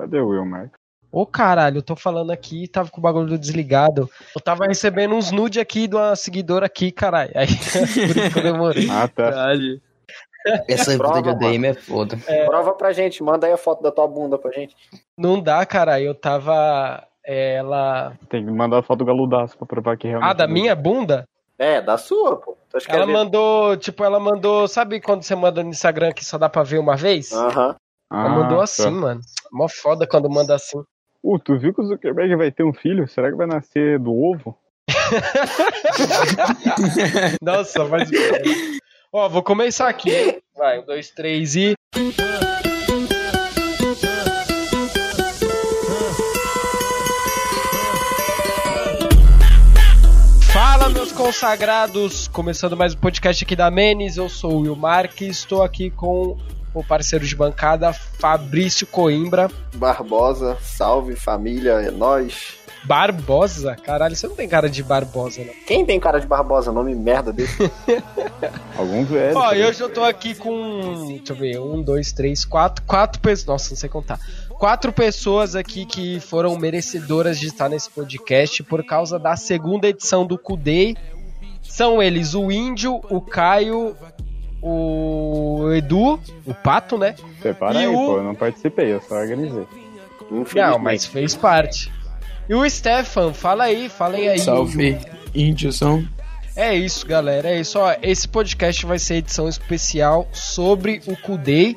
Cadê o Will, Mark? Ô caralho, eu tô falando aqui, tava com o bagulho desligado. Eu tava recebendo uns nude aqui de uma seguidora aqui, caralho. Aí, por isso que eu demorei. Ah, tá. Caralho. Essa vida Prova, de ADM é foda. Prova pra gente, manda aí a foto da tua bunda pra gente. Não dá, caralho. Eu tava. é, Ela. Tem que mandar a foto do galudaço pra provar que realmente. Ah, da minha bunda? É, da sua, pô. Ela é ver- mandou, tipo, ela mandou. Sabe quando você manda no Instagram que só dá pra ver uma vez? Aham. Ah, Ela mandou tá. assim, mano. Mó foda quando manda assim. Uh, tu viu que o Zuckerberg vai ter um filho? Será que vai nascer do ovo? Nossa, mas. Ó, vou começar aqui. Vai, um, dois, três e. Fala, meus consagrados! Começando mais um podcast aqui da Menes, eu sou o Will Marques, estou aqui com o parceiro de bancada Fabrício Coimbra. Barbosa, salve família, é nóis. Barbosa? Caralho, você não tem cara de Barbosa, não. Quem tem cara de Barbosa? Nome merda desse. Alguns velhos. Ó, e hoje eu tô aqui com. Deixa eu ver, um, dois, três, quatro. Quatro pessoas. Nossa, não sei contar. Quatro pessoas aqui que foram merecedoras de estar nesse podcast por causa da segunda edição do Kudei. São eles o Índio, o Caio, o Edu, o Pato, né? Separa E aí, o- pô. Eu não participei, eu só organizei. Infelizmente. Não, mas fez parte. E o Stefan, fala aí, falem aí. Salve, índiozão. É isso, galera. É isso. Ó, esse podcast vai ser edição especial sobre o Kudei.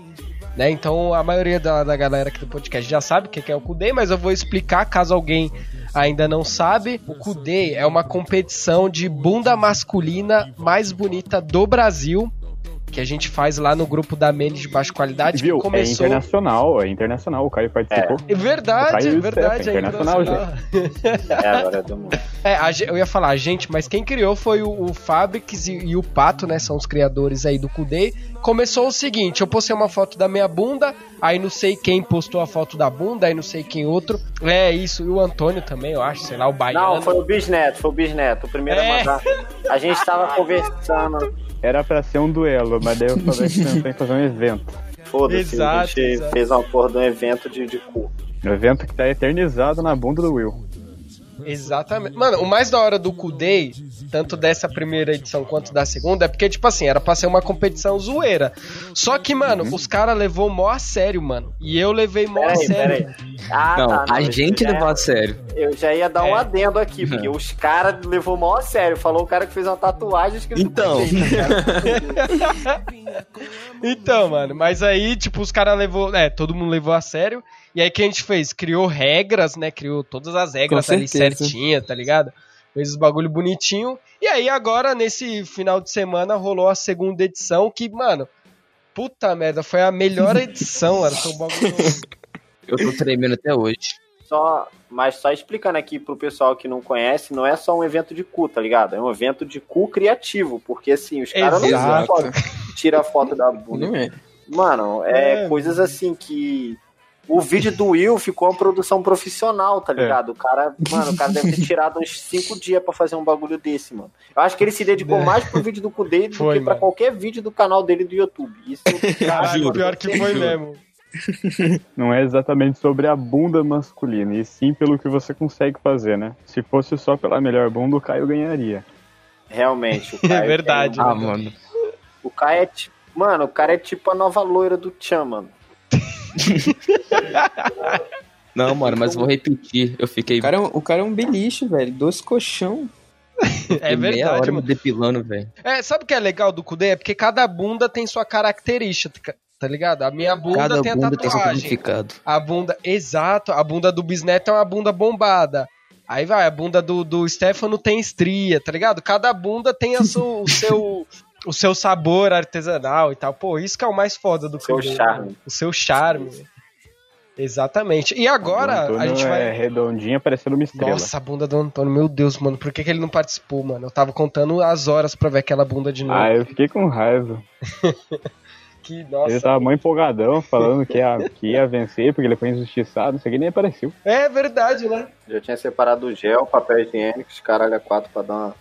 Né? Então a maioria da, da galera aqui do podcast já sabe o que que é o Kudei, mas eu vou explicar caso alguém ainda não sabe. O Kudei é uma competição de bunda masculina mais bonita do Brasil. Que a gente faz lá no grupo da Menes de baixa qualidade. Viu? Que começou... É internacional, é internacional. O Caio participou. É verdade, Caio é verdade. É internacional, internacional. É, agora é do mundo. É, a eu ia falar a gente, mas quem criou foi o, o Fabrics e, e o Pato, né? São os criadores aí do Kudei. Começou o seguinte: eu postei uma foto da minha bunda, aí não sei quem postou a foto da bunda, aí não sei quem outro. É isso, e o Antônio também, eu acho, sei lá, o Baiano. Não, foi o Bisneto, foi o Bisneto. O primeiro É. a mandar. A gente tava conversando. Era pra ser um duelo, mas daí eu falei que pensei em fazer um evento. Foda-se, a gente exato. fez uma porra de um evento de, de cu. Um evento que tá eternizado na bunda do Will. Exatamente. Mano, o mais da hora do Kudei, tanto dessa primeira edição quanto da segunda, é porque, tipo assim, era pra ser uma competição zoeira. Só que, mano, os caras levou mó a sério, mano. E eu levei mó a sério. Ah, Não, tá, a isso gente já levou é- a sério. Eu já ia dar um É. adendo aqui, porque os caras levou mal a sério. Falou o cara que fez uma tatuagem escrito Então. Cara. Então, mano, mas aí, tipo, os caras levou. É, todo mundo levou a sério. E aí, o que a gente fez? Criou regras, né? Criou todas as regras ali certinha, tá ligado? Fez os bagulho bonitinho. E aí, agora, nesse final de semana, rolou a segunda edição, que, mano. Puta merda, foi a melhor edição, mano. Foi um bagulho. Eu tô tremendo até hoje. Só, mas só explicando aqui pro pessoal que não conhece, não é só um evento de cu, tá ligado? É um evento de cu criativo, porque assim, os caras não tiram a foto da bunda. Não é. Mano, é, É. coisas assim que. O vídeo do Will ficou uma produção profissional, tá ligado? O cara, mano, o cara deve ter tirado uns cinco dias pra fazer um bagulho desse, mano. Eu acho que ele se dedicou É. mais pro vídeo do cu dele do Foi, que pra mano. qualquer vídeo do canal dele do YouTube. Isso, Caralho, Juro. pior que foi mesmo. Não é exatamente sobre a bunda masculina, e sim pelo que você consegue fazer, né? Se fosse só pela melhor bunda, o Caio ganharia. realmente. O Caio É verdade. tem- Ah, mano. O cara é tipo. Mano, o cara é tipo a nova loira do Tchan, mano. Não, mano, mas vou repetir. Eu fiquei O cara, é um- o cara é um beliche, velho. Dois colchão. É meia verdade, hora me mano. depilando, velho. É, sabe o que é legal do Kudê? É porque cada bunda tem sua característica, tá ligado? A minha bunda Cada tem a bunda tem seu tatuagem. significado. A bunda, exato, a bunda do Bisneto é uma bunda bombada. Aí vai, a bunda do, do Stefano tem estria, tá ligado? Cada bunda tem a su- o seu o seu sabor artesanal e tal. Pô, isso que é o mais foda do Seu charme. né? O seu charme. Exatamente. E agora a gente é vai redondinha, parecendo uma estrela. Nossa, a bunda do Antônio, meu Deus, mano, por que, que ele não participou, mano? Eu tava contando as horas pra ver aquela bunda de novo. Ah, eu fiquei com raiva. Que, nossa. Ele tava mó empolgadão, falando que ia, que ia vencer, porque ele foi injustiçado, não sei o que, nem apareceu. É verdade, né? Já tinha separado o gel, papel higiênico, os caralho a quatro pra dar uma.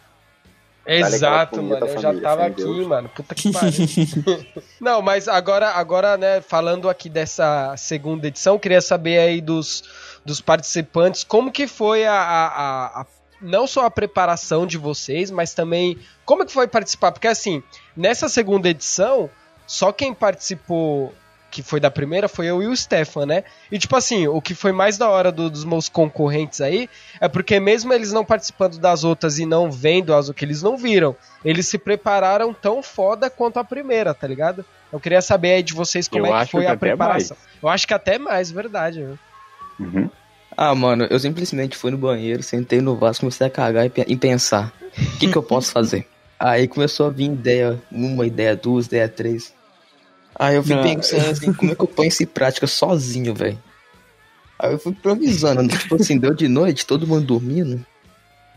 Exato, aquela mano. Eu já tava aqui, Deus. mano. Puta que pariu. Não, mas agora, agora, né, falando aqui dessa segunda edição, queria saber aí dos, dos participantes como que foi a, a, a- a- não só a preparação de vocês, mas também como que foi participar, porque assim, nessa segunda edição, só quem participou que foi da primeira foi eu e o Stefan, né? E tipo assim, o que foi mais da hora do- dos meus concorrentes aí é porque mesmo eles não participando das outras e não vendo as o que eles não viram, eles se prepararam tão foda quanto a primeira, tá ligado? Eu queria saber aí de vocês como Eu é que foi que a preparação. Eu acho que até mais, verdade. viu? Uhum. Ah, mano, eu simplesmente fui no banheiro, sentei no vaso, comecei a cagar e, e pensar: o que, que eu posso fazer? Aí começou a vir ideia, uma ideia, duas, ideia, três. Aí eu fui Não. pensando assim, como é que eu ponho isso em prática sozinho, velho? Aí eu fui improvisando, tipo assim, deu de noite, todo mundo dormindo.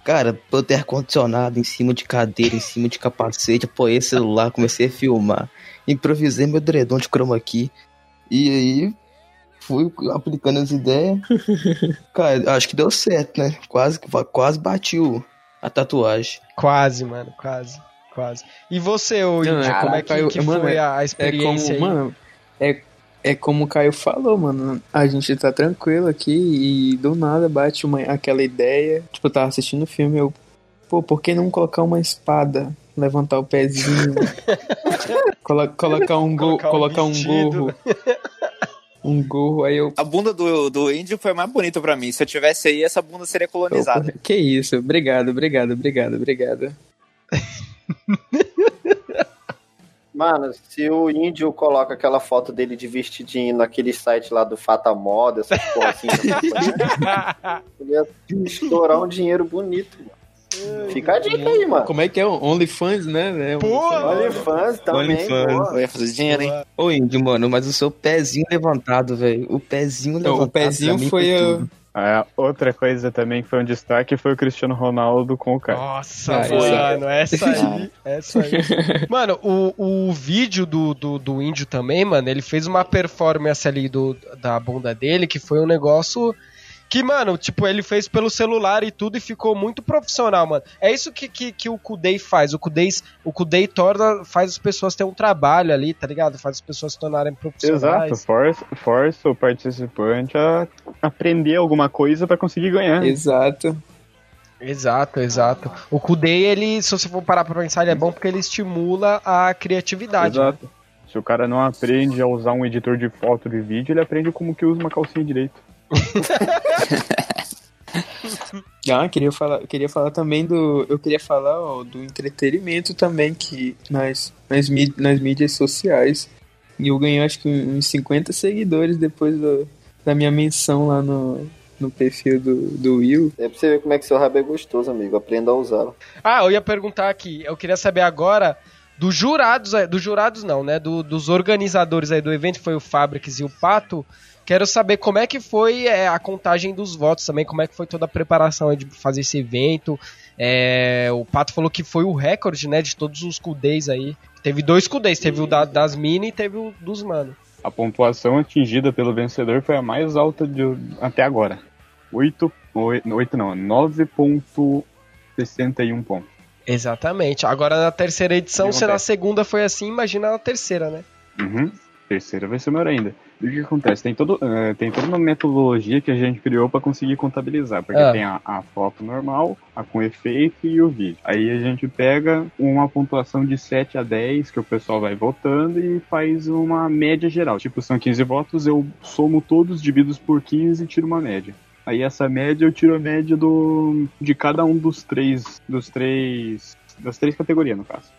Cara, eu ter ar-condicionado em cima de cadeira, em cima de capacete, apoiei celular, comecei a filmar. Improvisei meu dredom de chroma key. E aí, fui aplicando as ideias. Cara, acho que deu certo, né? Quase, quase bati a tatuagem. Quase, mano, quase. Quase. E você, ô Não, Índio, é como é como que, Caio- que mano, foi a, a É experiência como, aí? mano, é, é como o Caio falou, mano. A gente tá tranquilo aqui e do nada bate uma, aquela ideia. Tipo, eu tava assistindo o filme, eu. Pô, por que não colocar uma espada? Levantar o pezinho. colo- colocar um, go, Colocar um colocar um gorro. Um gorro, aí eu. A bunda do, do índio foi mais bonita pra mim. Se eu tivesse aí, essa bunda seria colonizada. Opa, que isso, obrigado, obrigado, obrigado, obrigado. Mano, se o índio coloca aquela foto dele de vestidinho naquele site lá do Fata Moda, essas porra assim, ele ia estourar um dinheiro bonito, mano. Fica a dica aí, mano. Como é que é? OnlyFans, né? Pô, OnlyFans também, OnlyFans. pô. Eu ia fazer dinheiro, hein? Ô, Índio, mano, mas o seu pezinho levantado, velho. O pezinho Não, levantado. o pezinho foi a- tudo. É, outra coisa também que foi um destaque foi o Cristiano Ronaldo com o cara. Nossa, Ah, mano, essa aí, essa aí. Mano, o, o vídeo do, do, do índio também, mano, ele fez uma performance ali do, da bunda dele que foi um negócio que, mano, tipo, ele fez pelo celular e tudo e ficou muito profissional, mano. É isso que, que, que o Kudei faz. O Kudei, o Kudei torna, faz as pessoas terem um trabalho ali, tá ligado? Faz as pessoas se tornarem profissionais. Exato, força, força o participante a aprender alguma coisa pra conseguir ganhar. Exato. Exato, exato. O Kudei, ele, se você for parar pra pensar, ele é bom porque ele estimula a criatividade. né? Exato. Se o cara não aprende a usar um editor de foto de vídeo, ele aprende como que usa uma calcinha direito. Ah, queria falar, queria falar também do. Eu queria falar ó, do entretenimento também, que nas, nas, mí- nas mídias sociais. E eu ganhei acho que uns 50 seguidores depois do- da minha menção lá no, no perfil do, do Will. É pra você ver como é que seu rabo é gostoso, amigo. Aprenda a usá-lo. Ah, eu ia perguntar aqui, eu queria saber agora dos jurados, aí- dos jurados não, né? Do- dos organizadores aí do evento, foi o Fabrics e o Pato. Quero saber como é que foi é, a contagem dos votos também, como é que foi toda a preparação de fazer esse evento. É, o Pato falou que foi o recorde, né, de todos os Kudês aí. Teve dois Kudês, teve o da- das mini e teve o dos mano. A pontuação atingida pelo vencedor foi a mais alta de, até agora. 8, 8 não, 9.61 pontos. Exatamente. Agora na terceira edição, se na segunda foi assim, imagina na terceira, né? Uhum. Terceira vai ser maior ainda. E o que acontece? Tem, todo, eh, tem toda uma metodologia que a gente criou para conseguir contabilizar. Porque Ah. tem a, a foto normal, a com efeito e o vídeo. Aí a gente pega uma pontuação de 7 a 10 que o pessoal vai votando e faz uma média geral. Tipo, são 15 votos, eu somo todos, divido por 15 e tiro uma média. Aí essa média eu tiro a média do, de cada um dos três, dos três, das três categorias no caso.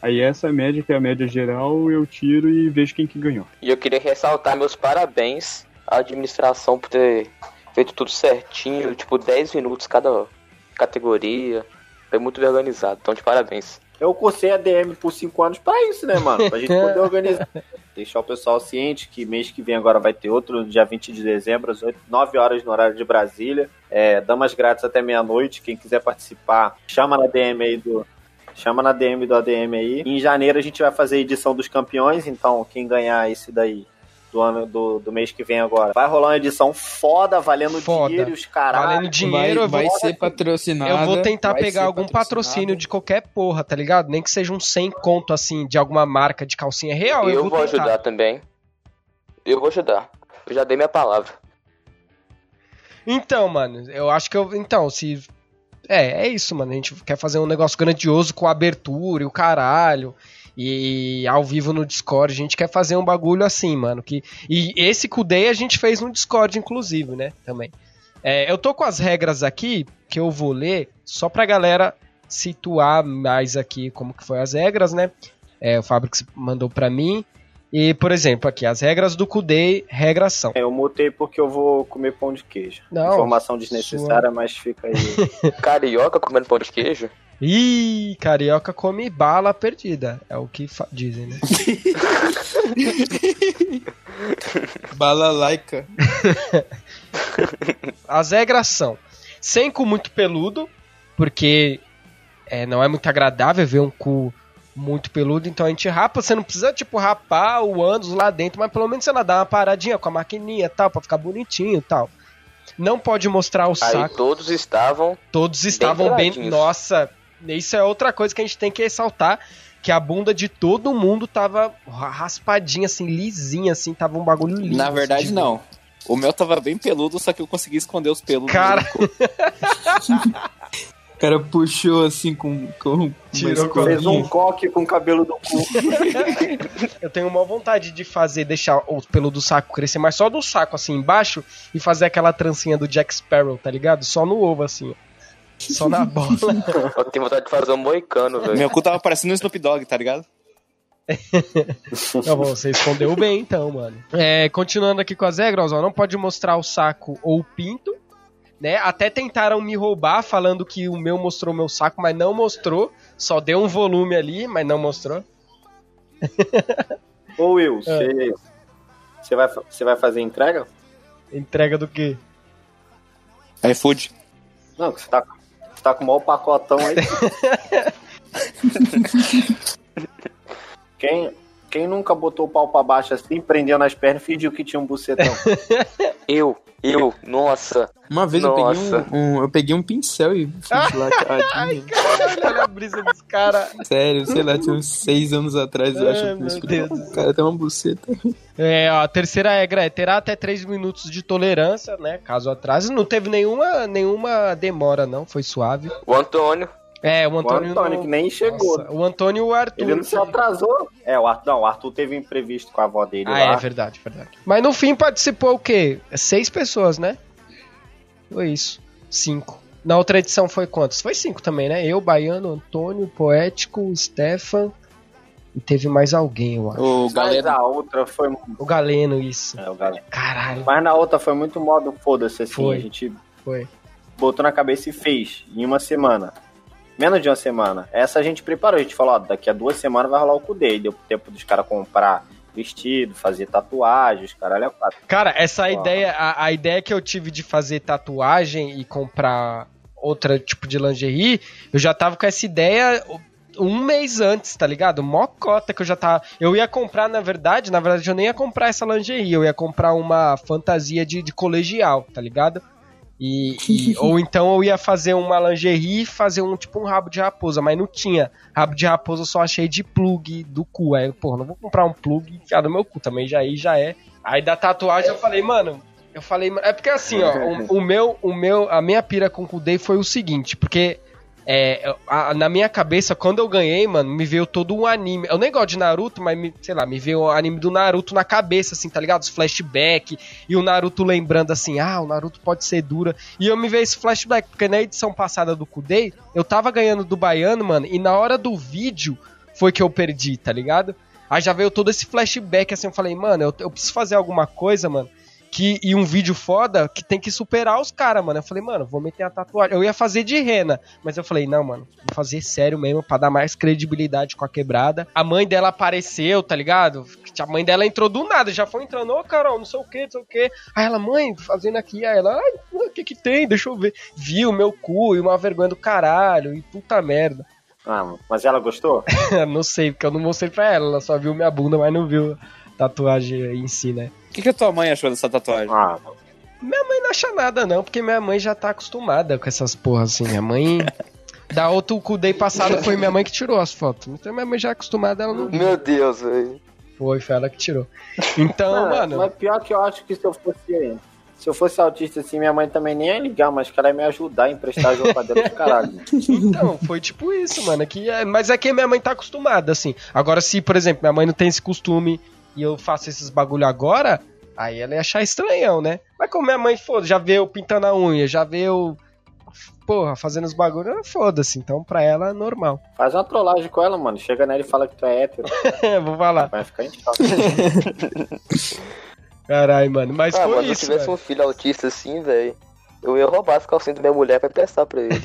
Aí essa média, que é a média geral, eu tiro e vejo quem que ganhou. E eu queria ressaltar meus parabéns à administração por ter feito tudo certinho, tipo 10 minutos cada categoria. Foi muito bem organizado, então de parabéns. Eu cursei a DM por 5 anos pra isso, né, mano? Pra gente poder organizar. Deixar o pessoal ciente que mês que vem agora vai ter outro, dia 20 de dezembro, às 8, 9 horas no horário de Brasília. É, damas grátis até meia-noite. Quem quiser participar, chama na DM aí do. Chama na DM do ADM aí. Em janeiro a gente vai fazer a edição dos campeões, então quem ganhar esse daí do ano do, do mês que vem agora. Vai rolar uma edição foda, valendo Foda. dinheiro e os caralho. Valendo dinheiro, vai, vou, vai ser patrocinado. eu vou tentar pegar algum patrocínio de qualquer porra, tá ligado? Nem que seja um 100 conto, assim, de alguma marca de calcinha real. Eu, Eu, vou tentar. ajudar também. Eu vou ajudar. Eu já dei minha palavra. Então, mano, eu acho que eu. Então, se. É, é isso, mano. A gente quer fazer um negócio grandioso com abertura e o caralho. E ao vivo no Discord. A gente quer fazer um bagulho assim, mano. Que, e esse Kudei a gente fez no Discord, inclusive, né? Também. É, eu tô com as regras aqui que eu vou ler só pra galera situar mais aqui como que foi as regras, né? É, o Fábio que mandou pra mim. E, por exemplo, aqui, as regras do Kudei, regras são. Eu mutei porque eu vou comer pão de queijo. Não, Informação desnecessária, mas fica aí. Carioca comendo pão de queijo? Ih, carioca come bala perdida. É o que dizem, né? Balalaica. As regras são: sem cu muito peludo, porque é, não é muito agradável ver um cu muito peludo, então a gente rapa. Você não precisa, tipo, rapar o ânus lá dentro, mas pelo menos você dá uma paradinha com a maquininha e tal, pra ficar bonitinho e tal. Não pode mostrar o Aí saco. todos estavam. Todos estavam bem. peladinhos. Nossa, isso é outra coisa que a gente tem que ressaltar. Que a bunda de todo mundo tava raspadinha, assim, lisinha, assim, tava um bagulho lindo. Na verdade, de- não. O meu tava bem peludo, só que eu consegui esconder os pelos. Cara. O cara puxou assim com. com Tirou com a- Fez um coque com o cabelo do cu. Eu tenho uma vontade de fazer, deixar o pelo do saco crescer, mas só do saco, assim, embaixo, e fazer aquela trancinha do Jack Sparrow, tá ligado? Só no ovo, assim, ó. Só na bola. Eu tenho vontade de fazer um moicano, velho. Meu cu tava parecendo um Snoop Dogg, tá ligado? Não, bom, você escondeu bem, então, mano. É, continuando aqui com as regras, ó, não pode mostrar o saco ou o pinto, né? Até tentaram me roubar falando que o meu mostrou o meu saco, mas não mostrou. Só deu um volume ali, mas não mostrou. Ô Will, É. você. Você vai, fa- você vai fazer entrega? Entrega do quê? iFood. Não, que você tá, você tá com o maior pacotão aí. quem, quem nunca botou o pau pra baixo assim, prendeu nas pernas e fingiu que tinha um bucetão? Eu, eu, nossa. Uma vez eu peguei Nossa. um, um- Eu peguei um pincel e fiz lá caradinha. Caralho, olha a brisa dos caras. Sério, sei lá, tinha uns seis anos atrás, eu Ai, acho. meu que eu Deus. O cara tem uma buceta. É, ó, a terceira regra é terá até 3 minutos de tolerância, né? Caso atrase. Não teve nenhuma, nenhuma demora, não. Foi suave. O Antônio. É, o O Antônio. Antônio, não- que nem chegou. Nossa, o Antônio e o Arthur. Ele não se atrasou. É, o Arthur, não, o Arthur teve um imprevisto com a avó dele Ah, lá. é verdade, verdade. Mas no fim participou o quê? Seis pessoas, né? Foi isso. Cinco. Na outra edição foi quantos? Foi cinco também, né? Eu, Baiano, Antônio, Poético, Stefan. E teve mais alguém, eu acho. O Mas galera. a outra foi. O Galeno, isso. É, o galera. Caralho, Mas na outra foi muito modo foda-se assim. Foi. A gente foi. botou na cabeça e fez em uma semana. Menos de uma semana. Essa a gente preparou. A gente falou, ó, daqui a duas semanas vai rolar o CUDE. E deu tempo dos caras comprar vestido, fazer tatuagens, caralho. é quatro. Cara, essa Uau. ideia, a, a ideia que eu tive de fazer tatuagem e comprar outra tipo de lingerie, eu já tava com essa ideia um mês antes, tá ligado? Mó cota que eu já tava. Eu ia comprar, na verdade, na verdade eu nem ia comprar essa lingerie, eu ia comprar uma fantasia de, de colegial, tá ligado? E, e- ou então eu ia fazer uma lingerie e fazer um tipo um rabo de raposa, mas não tinha. Rabo de raposa eu só achei de plug do cu. Aí, porra, não vou comprar um plug e enfiar no meu cu também, já aí já é. Aí da tatuagem eu falei, mano, eu falei, é porque assim, ó, o, o meu, o meu, a minha pira com o Kudei foi o seguinte, porque é, a- na minha cabeça, quando eu ganhei, mano, me veio todo um anime. Eu nem gosto de Naruto, mas, me- sei lá, me veio o anime do Naruto na cabeça, assim, tá ligado? Os flashback e o Naruto lembrando assim, ah, o Naruto pode ser dura. E eu me veio esse flashback, porque na edição passada do Kudei, eu tava ganhando do Baiano, mano, e na hora do vídeo foi que eu perdi, tá ligado? Aí já veio todo esse flashback, assim, eu falei, mano, eu, eu preciso fazer alguma coisa, mano, que, e um vídeo foda que tem que superar os caras, mano. Eu falei, mano, vou meter a tatuagem. Eu ia fazer de rena, mas eu falei, não, mano, vou fazer sério mesmo, pra dar mais credibilidade com a quebrada. A mãe dela apareceu, tá ligado? A mãe dela entrou do nada, já foi entrando, ô Carol, não sei o que, não sei o que. Aí ela, mãe, fazendo aqui, aí ela, ai, o que que tem? Deixa eu ver. Viu meu cu e uma vergonha do caralho, e puta merda. Ah, mas ela gostou? não sei, porque eu não mostrei pra ela, ela só viu minha bunda, mas não viu tatuagem aí em si, né? O que, que a tua mãe achou dessa tatuagem? Ah, Minha mãe não acha nada, não, porque minha mãe já tá acostumada com essas porras assim. Minha mãe. Da outro Kudei passado foi minha mãe que tirou as fotos. Então minha mãe já é acostumada, ela não. Meu Deus, velho. Foi, foi ela que tirou. Então, Mano, mano. Mas pior que eu acho que se eu fosse. Se eu fosse autista assim, minha mãe também nem ia ligar, mas que ela ia me ajudar a emprestar jogo pra dentro do caralho. Então, foi tipo isso, mano. Que é, mas é que minha mãe tá acostumada, assim. Agora, se, por exemplo, minha mãe não tem esse costume e eu faço esses bagulho agora, aí ela ia achar estranhão, né? Mas como minha mãe, foda, já vê eu pintando a unha, já vê eu. Porra, fazendo os bagulho, foda-se. Então, pra ela, é normal. Faz uma trollagem com ela, mano. Chega nela e fala que tu é hétero. Vou falar. Vai ficar em choque. Caralho, mano. Mas ah, foi mano, se eu isso, tivesse um filho autista assim, velho, eu ia roubar as calcinhas da minha mulher pra testar pra ele.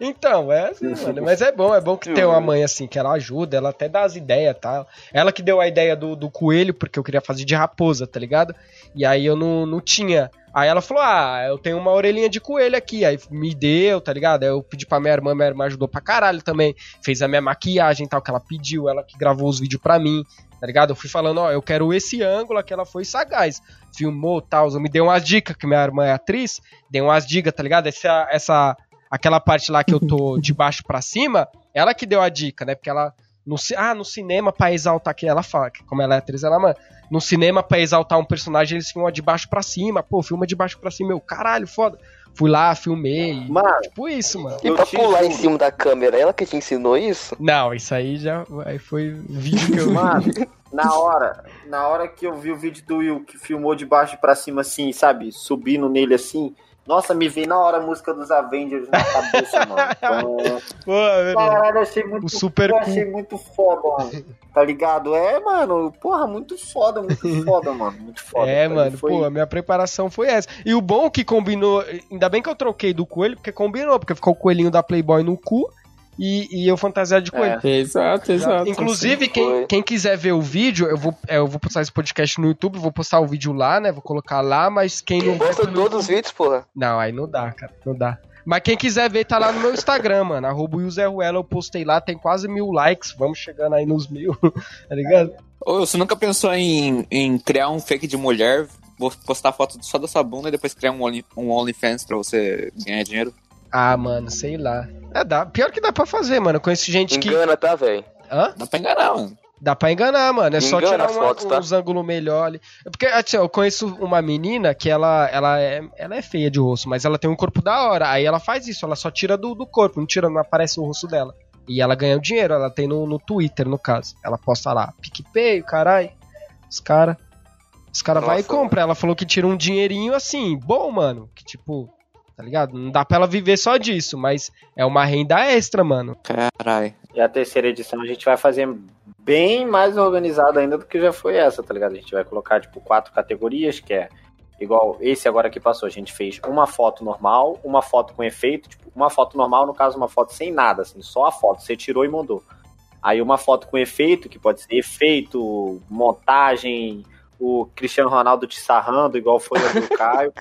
Então, é assim, mano. Mas é bom, é bom que tem uma mãe assim, que ela ajuda, ela até dá as ideias e tal. Ela que deu a ideia do, do coelho, porque eu queria fazer de raposa, tá ligado? E aí eu não, não tinha. Aí ela falou: Ah, eu tenho uma orelhinha de coelho aqui. Aí me deu, tá ligado? Aí eu pedi pra minha irmã, minha irmã ajudou pra caralho também. Fez a minha maquiagem e tal, que ela pediu, ela que gravou os vídeos pra mim, tá ligado? Eu fui falando: Ó, eu quero esse ângulo, que ela foi sagaz. Filmou tal, me deu umas dicas, que minha irmã é atriz, deu umas dicas, tá ligado? Essa, essa aquela parte lá que eu tô de baixo pra cima, ela que deu a dica, né? Porque ela. No, ah, no cinema, pra exaltar, que ela fala, que como ela é atriz, ela, mano, no cinema, pra exaltar um personagem, eles filmam de baixo pra cima. Pô, filma de baixo pra cima, eu, caralho, foda. Fui lá, filmei. Mano, Tipo isso, mano. E Eu pra pular em juro. cima da câmera, ela que te ensinou isso? Não, isso aí já aí foi vídeo que eu vi. Mano, na hora, na hora que eu vi o vídeo do Will que filmou de baixo pra cima assim, sabe? Subindo nele assim. Nossa, me veio na hora a música dos Avengers na cabeça, mano. Então, Pô, velho. caralho, achei muito O super eu achei muito foda, mano. Tá ligado? É, mano, porra, muito foda, muito foda, mano. Muito foda. É, Tá? mano, Foi- pô, a minha preparação foi essa. E o bom que combinou, ainda bem que eu troquei do coelho, porque combinou, porque ficou o coelhinho da Playboy no cu e, e eu fantasiado de coelho. É. Exato, exato. Inclusive, quem, quem quiser ver o vídeo, eu vou, é, eu vou postar esse podcast no YouTube, vou postar o vídeo lá, né? Vou colocar lá, mas quem não Posta todos os vídeos, porra. Não, aí não dá, cara, não dá. Mas quem quiser ver, tá lá no meu Instagram, mano. Arroba Ruela, eu postei lá, tem quase mil likes. Vamos chegando aí nos mil, tá ligado? Ô, você nunca pensou em, em criar um fake de mulher, vou postar foto só da sua bunda e depois criar um, Only, um OnlyFans pra você ganhar dinheiro? Ah, mano, sei lá. É, dá. Pior que dá pra fazer, mano. Eu conheço gente que. Engana, tá, velho? Hã? Dá pra enganar, mano. Dá pra enganar, mano. É só Engana tirar as uma- fotos, tá? uns ângulos melhor ali. É Porque, assim, eu conheço uma menina que ela, ela, é, ela é feia de rosto, mas ela tem um corpo da hora. Aí ela faz isso, ela só tira do, do corpo, não tira, não aparece o rosto dela. E ela ganha o dinheiro, ela tem no, no Twitter, no caso. Ela posta lá, PicPay, caralho. Os caras. Os caras vai e Nossa, compra. Ela falou que tira um dinheirinho assim, bom, mano. Que tipo, tá ligado? Não dá pra ela viver só disso, mas é uma renda extra, mano. Caralho. E a terceira edição a gente vai fazer bem mais organizada ainda do que já foi essa, tá ligado? A gente vai colocar, tipo, quatro categorias, que é igual esse agora que passou. A gente fez uma foto normal, uma foto com efeito, tipo, uma foto normal, no caso, uma foto sem nada, assim, só a foto, você tirou e mandou. Aí uma foto com efeito, que pode ser efeito, montagem, o Cristiano Ronaldo te sarrando, igual foi a do Caio.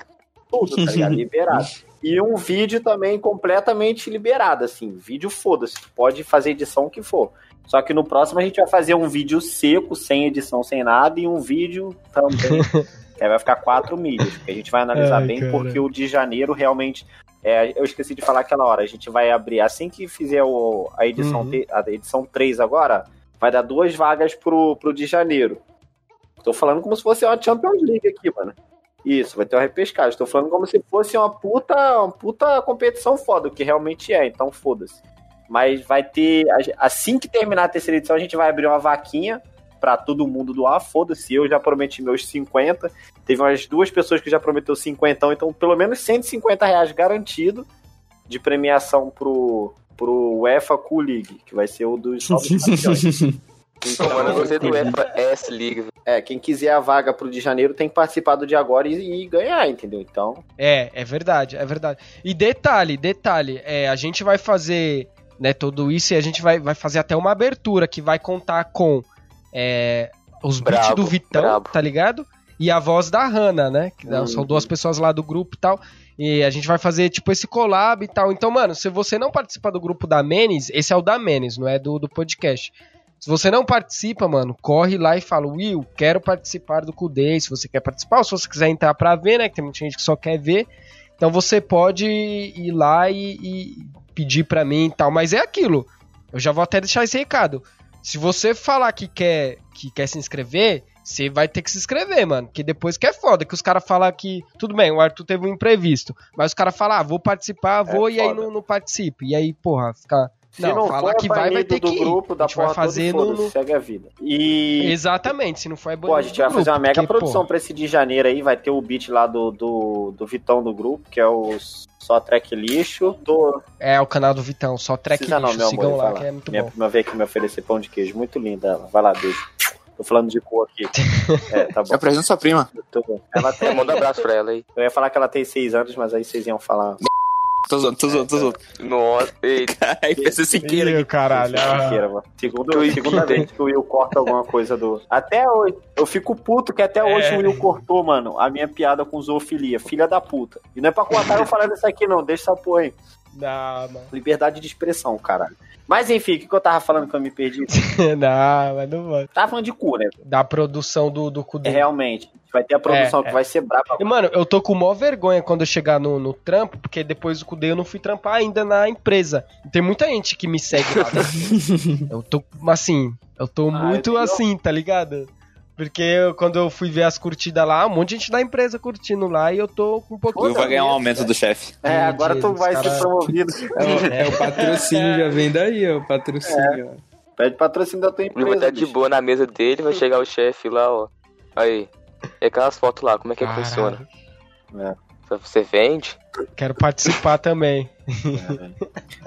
Tudo, tá ligado? Liberado. E um vídeo também completamente liberado, assim. Vídeo foda-se. tu Pode fazer edição que for. Só que no próximo a gente vai fazer um vídeo seco, sem edição, sem nada, e um vídeo também. que aí vai ficar quatro milhas. Que a gente vai analisar Ai, bem, cara. porque o de janeiro realmente. é, eu esqueci de falar aquela hora. A gente vai abrir. Assim que fizer o, a, edição, Uhum. a edição 3 agora, vai dar duas vagas pro, pro de janeiro. Tô falando como se fosse uma Champions League aqui, mano. Isso, vai ter uma repescagem. Estou falando como se fosse uma puta, uma puta competição foda, o que realmente é, então foda-se. Mas vai ter. Assim que terminar a terceira edição, a gente vai abrir uma vaquinha pra todo mundo doar. Foda-se, eu já prometi meus 50. Teve umas duas pessoas que já prometeu 50, então pelo menos 150 reais garantido de premiação pro, pro UEFA Cool League, que vai ser o dos Pô, mano, eu gostei do EFA S-League. velho. É, quem quiser a vaga pro de janeiro tem que participar do de agora e, e ganhar, entendeu? Então, É, é verdade, é verdade. E detalhe, detalhe, é, a gente vai fazer né, tudo isso e a gente vai, vai fazer até uma abertura que vai contar com é, os beats Brabo, do Vitão, brabo. tá ligado? E a voz da Hannah, né? Que Uhum. são duas pessoas lá do grupo e tal. E a gente vai fazer, tipo, esse collab e tal. Então, mano, se você não participa do grupo da Menes, esse é o da Menes, não é do, do podcast. Se você não participa, mano, corre lá e fala, Will, quero participar do Kudê, se você quer participar, ou se você quiser entrar pra ver, né, que tem muita gente que só quer ver, então você pode ir lá e, e pedir pra mim e tal, mas é aquilo, eu já vou até deixar esse recado, se você falar que quer, que quer se inscrever, você vai ter que se inscrever, mano. Que depois que é foda, que os caras falam que. Tudo bem, o Arthur teve um imprevisto. Mas os caras falam, ah, vou participar, vou e aí foda. não, não participe. E aí, porra, fica. Se não, não, falar que vai, vai ter do que ir. grupo, da a gente vai porra fazer toda, no, segue a vida. E... Exatamente, se não for é Pô, a gente vai fazer uma mega produção pra esse de janeiro aí, vai ter o beat lá do, do, do Vitão do grupo, que é o Só Track Lixo. Tô... É o canal do Vitão, só track Precisa não, lixo, meu sigam amor, lá, vai que é muito Minha bom. prima veio aqui me oferecer pão de queijo, muito linda ela. Vai lá, beijo. Tô falando de cu aqui. É, tá bom. Apresenta sua prima. Tô- Ela tem... Manda um abraço pra ela aí. Eu ia falar que ela tem seis anos, mas aí vocês iam falar. Tô zoando, tô zoando, tô zoando. Nossa, eita. Aí PC Siqueira Ih, aqui. caralho. Mentira, mano. Segunda, segunda vez que o Will corta alguma coisa do. Até hoje. Eu fico puto que até hoje É. o Will cortou, mano, a minha piada com zoofilia. Filha da puta. E não é pra cortar eu falando isso aqui, não. Deixa essa porra aí. Não, mano. Liberdade de expressão, caralho. Mas enfim, o que, que eu tava falando que eu me perdi? não, mas não vai. Tava falando de cu, né? Da produção do, do É, Kudê. realmente. Vai ter a produção É, que é. vai ser braba. E, mano, eu tô com maior vergonha quando eu chegar no, no trampo, porque depois do Kudê eu não fui trampar ainda na empresa. Tem muita gente que me segue lá. né? eu tô, assim, eu tô Ah, muito eu- assim, tá ligado? Porque eu- quando eu fui ver as curtidas lá, um monte de gente da empresa curtindo lá e eu tô com um pouquinho. Will vai ganhar um aumento do chefe. É, agora tu vai cara. ser promovido. É o, é o patrocínio, já vem daí, ó, o patrocínio. ó. Pede patrocínio da tua Ele vai empresa. estar de boa na mesa dele, vai chegar o chefe lá, ó. Aí. E aquelas fotos lá, como é que Caralho, funciona? É. Você vende? Quero participar também.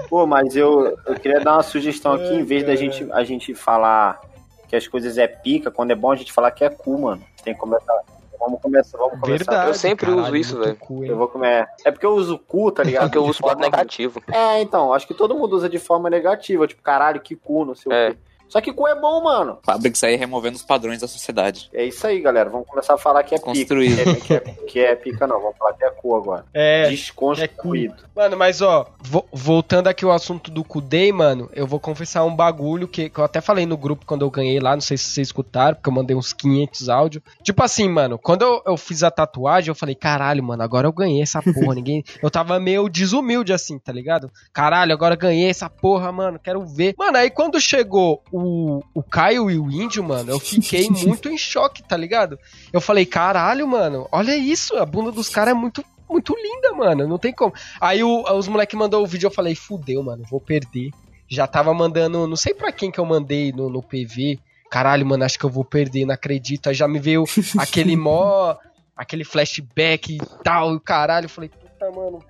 Pô, mas eu, eu queria dar uma sugestão aqui, em vez da gente, a gente falar que as coisas é pica, quando é bom a gente falar que é cu, mano. Tem que começar. Vamos começar, vamos começar. Verdade. Eu sempre caralho, uso isso, velho. Eu vou comer. É porque eu uso cu, tá ligado? Só que eu uso pro lado forma- negativo. É, então, acho que todo mundo usa de forma negativa, tipo, caralho, que cu, não sei É. o quê. Só que cu é bom, mano. Fábrica sair removendo os padrões da sociedade. É isso aí, galera. Vamos começar a falar que é pica. Construído. Que é, que, é, que é pica, não. Vamos falar que é cu agora. É, Desconstruído. Mano, mas ó, vo- voltando aqui ao assunto do Kudei, mano, eu vou confessar um bagulho que, que eu até falei no grupo quando eu ganhei lá, não sei se vocês escutaram, porque eu mandei uns 500 áudios. Tipo assim, mano, quando eu, eu fiz a tatuagem, eu falei, caralho, mano, agora eu ganhei essa porra, ninguém... Eu tava meio desumilde assim, tá ligado? Caralho, agora eu ganhei essa porra, mano, quero ver. Mano, aí quando chegou o, o Caio e o Índio, mano, eu fiquei muito em choque, tá ligado? Eu falei, caralho, mano, olha isso, a bunda dos caras é muito muito linda, mano. Não tem como. Aí o- os moleques mandou o vídeo, eu falei, fudeu, mano, vou perder. Já tava mandando, não sei pra quem que eu mandei no, no PV. Caralho, mano, acho que eu vou perder, não acredito. Aí já me veio aquele mó. aquele flashback e tal, e o caralho. Eu falei, puta, mano,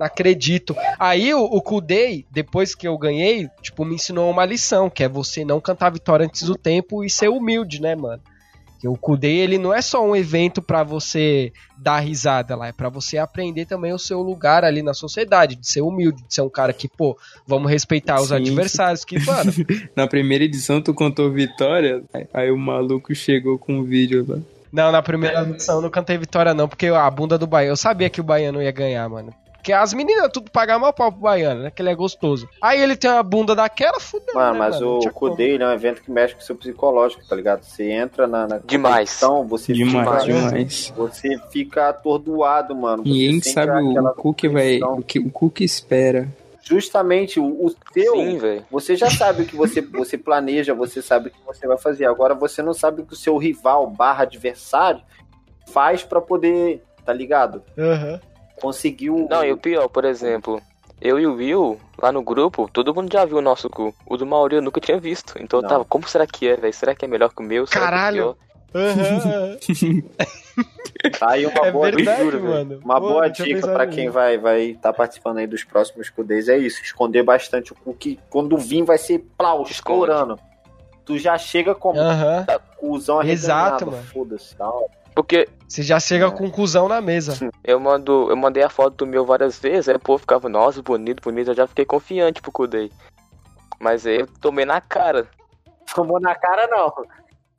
acredito. Aí o, o Kudei, depois que eu ganhei, tipo, me ensinou uma lição, que é você não cantar vitória antes do tempo e ser humilde, né, mano? Que o Kudei, ele não é só um evento pra você dar risada lá, é pra você aprender também o seu lugar ali na sociedade, de ser humilde, de ser um cara que, pô, vamos respeitar os Sim. adversários, que, mano, Na primeira edição tu contou vitória, aí o maluco chegou com um vídeo lá. Não, na primeira edição eu não cantei vitória, não, porque a bunda do Baiano. Eu sabia que o Baiano ia ganhar, mano. Porque as meninas tudo pagavam mal pau pro Baiano, né? Que ele é gostoso. Aí ele tem uma bunda daquela, fudeu. Mano, né, mas Não o. Kudei ele é um evento que mexe com o seu psicológico, tá ligado? Você entra na, na Demais. competição, você Demais, fica, demais. você fica atordoado, mano. Você Ninguém sabe o, aquela o cu que vai. O, que, o cu que espera. Justamente, o, o seu, Sim, velho. você já sabe o que você, você planeja, você sabe o que você vai fazer. Agora você não sabe o que o seu rival barra adversário faz pra poder, tá ligado? Aham. Conseguir o... Não, e o pior, por exemplo, eu e o Will, lá no grupo, todo mundo já viu o nosso cu. O do Mauri eu nunca tinha visto. Então eu Não. tava, como será que é, velho? Será que é melhor que o meu? Será que é Caralho. Tá aí uma É boa verdade, juro, mano. Uma Pô, boa dica nisso. quem vai vai estar participando aí dos próximos Kudês é isso, esconder bastante o cu que quando vir vai ser plau, estourando. Tu já chega com Aham. o cuzão Exato, mano. foda-se, tá? Porque Você já chega com um cuzão na mesa. eu mando, eu mandei a foto do meu várias vezes, aí o povo ficava, nossa, bonito, bonito, eu já fiquei confiante pro Kudei. Mas aí eu tomei na cara. Tomou na cara não.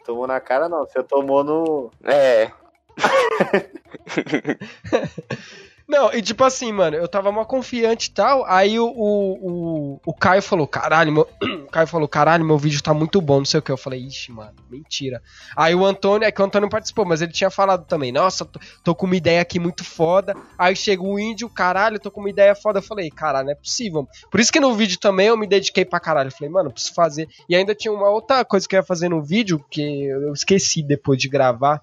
Tomou na cara não, você tomou no É, Não, e tipo assim, mano, eu tava mó confiante e tal. Aí o, o, o, o Caio falou: caralho, meu. O Caio falou: caralho, meu vídeo tá muito bom, não sei o que. Eu falei: ixi, mano, mentira. Aí o Antônio, é que o Antônio participou, mas ele tinha falado também: nossa, tô, tô com uma ideia aqui muito foda. Aí chega o índio, caralho, tô com uma ideia foda. Eu falei: caralho, não é possível. Por isso que no vídeo também eu me dediquei pra caralho. Eu falei: mano, preciso fazer. E ainda tinha uma outra coisa que eu ia fazer no vídeo, que eu esqueci depois de gravar.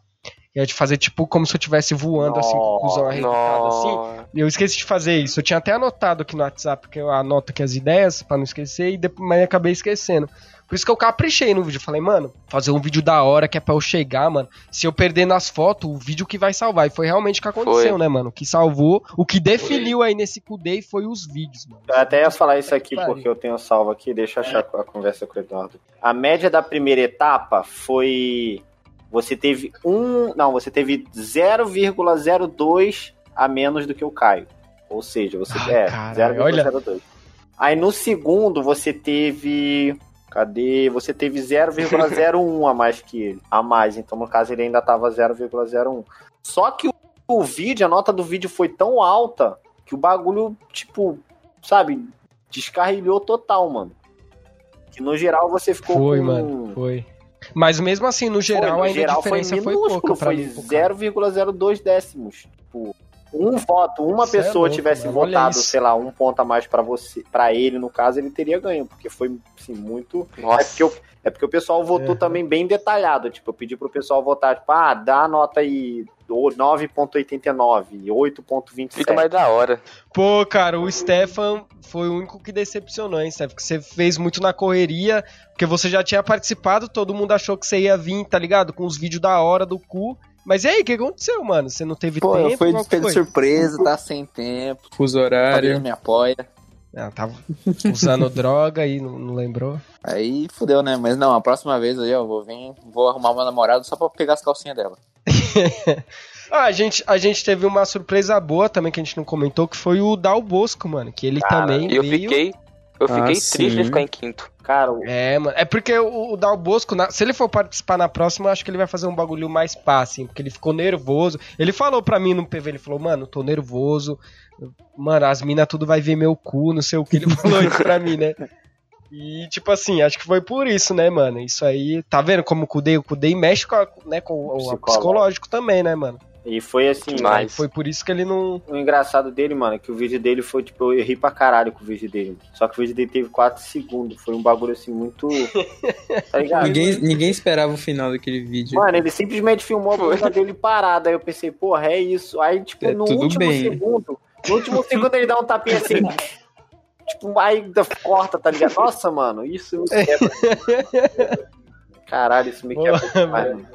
Que é de fazer tipo como se eu estivesse voando assim, com o cuzão arrebentado assim. E eu esqueci de fazer isso. Eu tinha até anotado aqui no WhatsApp, que eu anoto aqui as ideias pra não esquecer, e depois, mas acabei esquecendo. Por isso que eu caprichei no vídeo. Falei, mano, fazer um vídeo da hora que é pra eu chegar, mano. Se eu perder nas fotos, o vídeo que vai salvar. E foi realmente o que aconteceu, Foi. né, mano? O que salvou, o que definiu aí nesse Kudei foi os vídeos, mano. Eu até ia falar isso aqui porque eu tenho salvo aqui, deixa eu achar a conversa com o Eduardo. A média da primeira etapa foi. Você teve um. Não, você teve 0,02 a menos do que o Caio. Ou seja, você. Ah, é, caralho, olha. 0,02. Aí no segundo você teve. Cadê? Você teve 0,01 a mais que ele. A mais. Então, no caso, ele ainda tava 0,01. Só que o, o vídeo, a nota do vídeo foi tão alta que o bagulho, tipo, sabe, descarrilhou total, mano. Que no geral você ficou Foi, com... mano, foi. Mas mesmo assim, no geral, no ainda geral a diferença foi, minúsculo, pouca foi pro cara. 0,02 décimos. Tipo, um voto, uma Cê é pessoa louco, tivesse mano, votado, isso. sei lá, um ponto a mais pra você, para ele no caso, ele teria ganho, porque foi assim muito é Nossa. porque, eu- é porque o pessoal votou Uhum. também bem detalhado. Tipo, eu pedi pro pessoal votar, tipo, ah, dá a nota aí o 9.89, 8.27. Fica mais da hora. Pô, cara, o Stefan foi o único que decepcionou, hein, Stefan? Porque você fez muito na correria, porque você já tinha participado, todo mundo achou que você ia vir, tá ligado? Com os vídeos da hora do cu. Mas e aí, o que aconteceu, mano? Você não teve Pô, tempo? eu fui de surpresa, tá sem tempo. Fuso horário. me apoia. Ah, tava usando droga e não, não lembrou. Aí fudeu, né? Mas não, a próxima vez aí eu vou vir, vou arrumar uma namorada só pra pegar as calcinhas dela. Ah, a gente, a gente teve uma surpresa boa também que a gente não comentou, que foi o Dal Bosco, mano. Que ele Cara, também E eu veio... fiquei. Eu Ah, fiquei sim. triste de ficar em quinto. Cara, o- É, mano. É porque o, o Dal Bosco, na- se ele for participar na próxima, eu acho que ele vai fazer um bagulho mais pá, assim, porque ele ficou nervoso. Ele falou pra mim no PV, ele falou, mano, tô nervoso. Mano, as minas tudo vai ver meu cu, não sei o que. Ele falou isso pra mim, né? E, tipo assim, acho que foi por isso, né, mano? Isso aí, tá vendo como o Kudei? O Kudei mexe com, a- né, com o, o Psicológico. psicológico também, né, mano? E foi assim, Demais. Foi por isso que ele não. o engraçado dele, mano, é que o vídeo dele foi, tipo, eu ri pra caralho com o vídeo dele. Só que o vídeo dele teve 4 segundos. Foi um bagulho assim muito. Tá ligado? Ninguém, ninguém esperava o final daquele vídeo. Mano, ele simplesmente filmou a bunda dele parada. Aí eu pensei, porra, é isso. Aí, tipo, É, no último bem. segundo, no último segundo ele dá um tapinha assim. tipo, aí corta, tá ligado? Nossa, mano, isso me quebra. Caralho, isso me quebra demais, mano.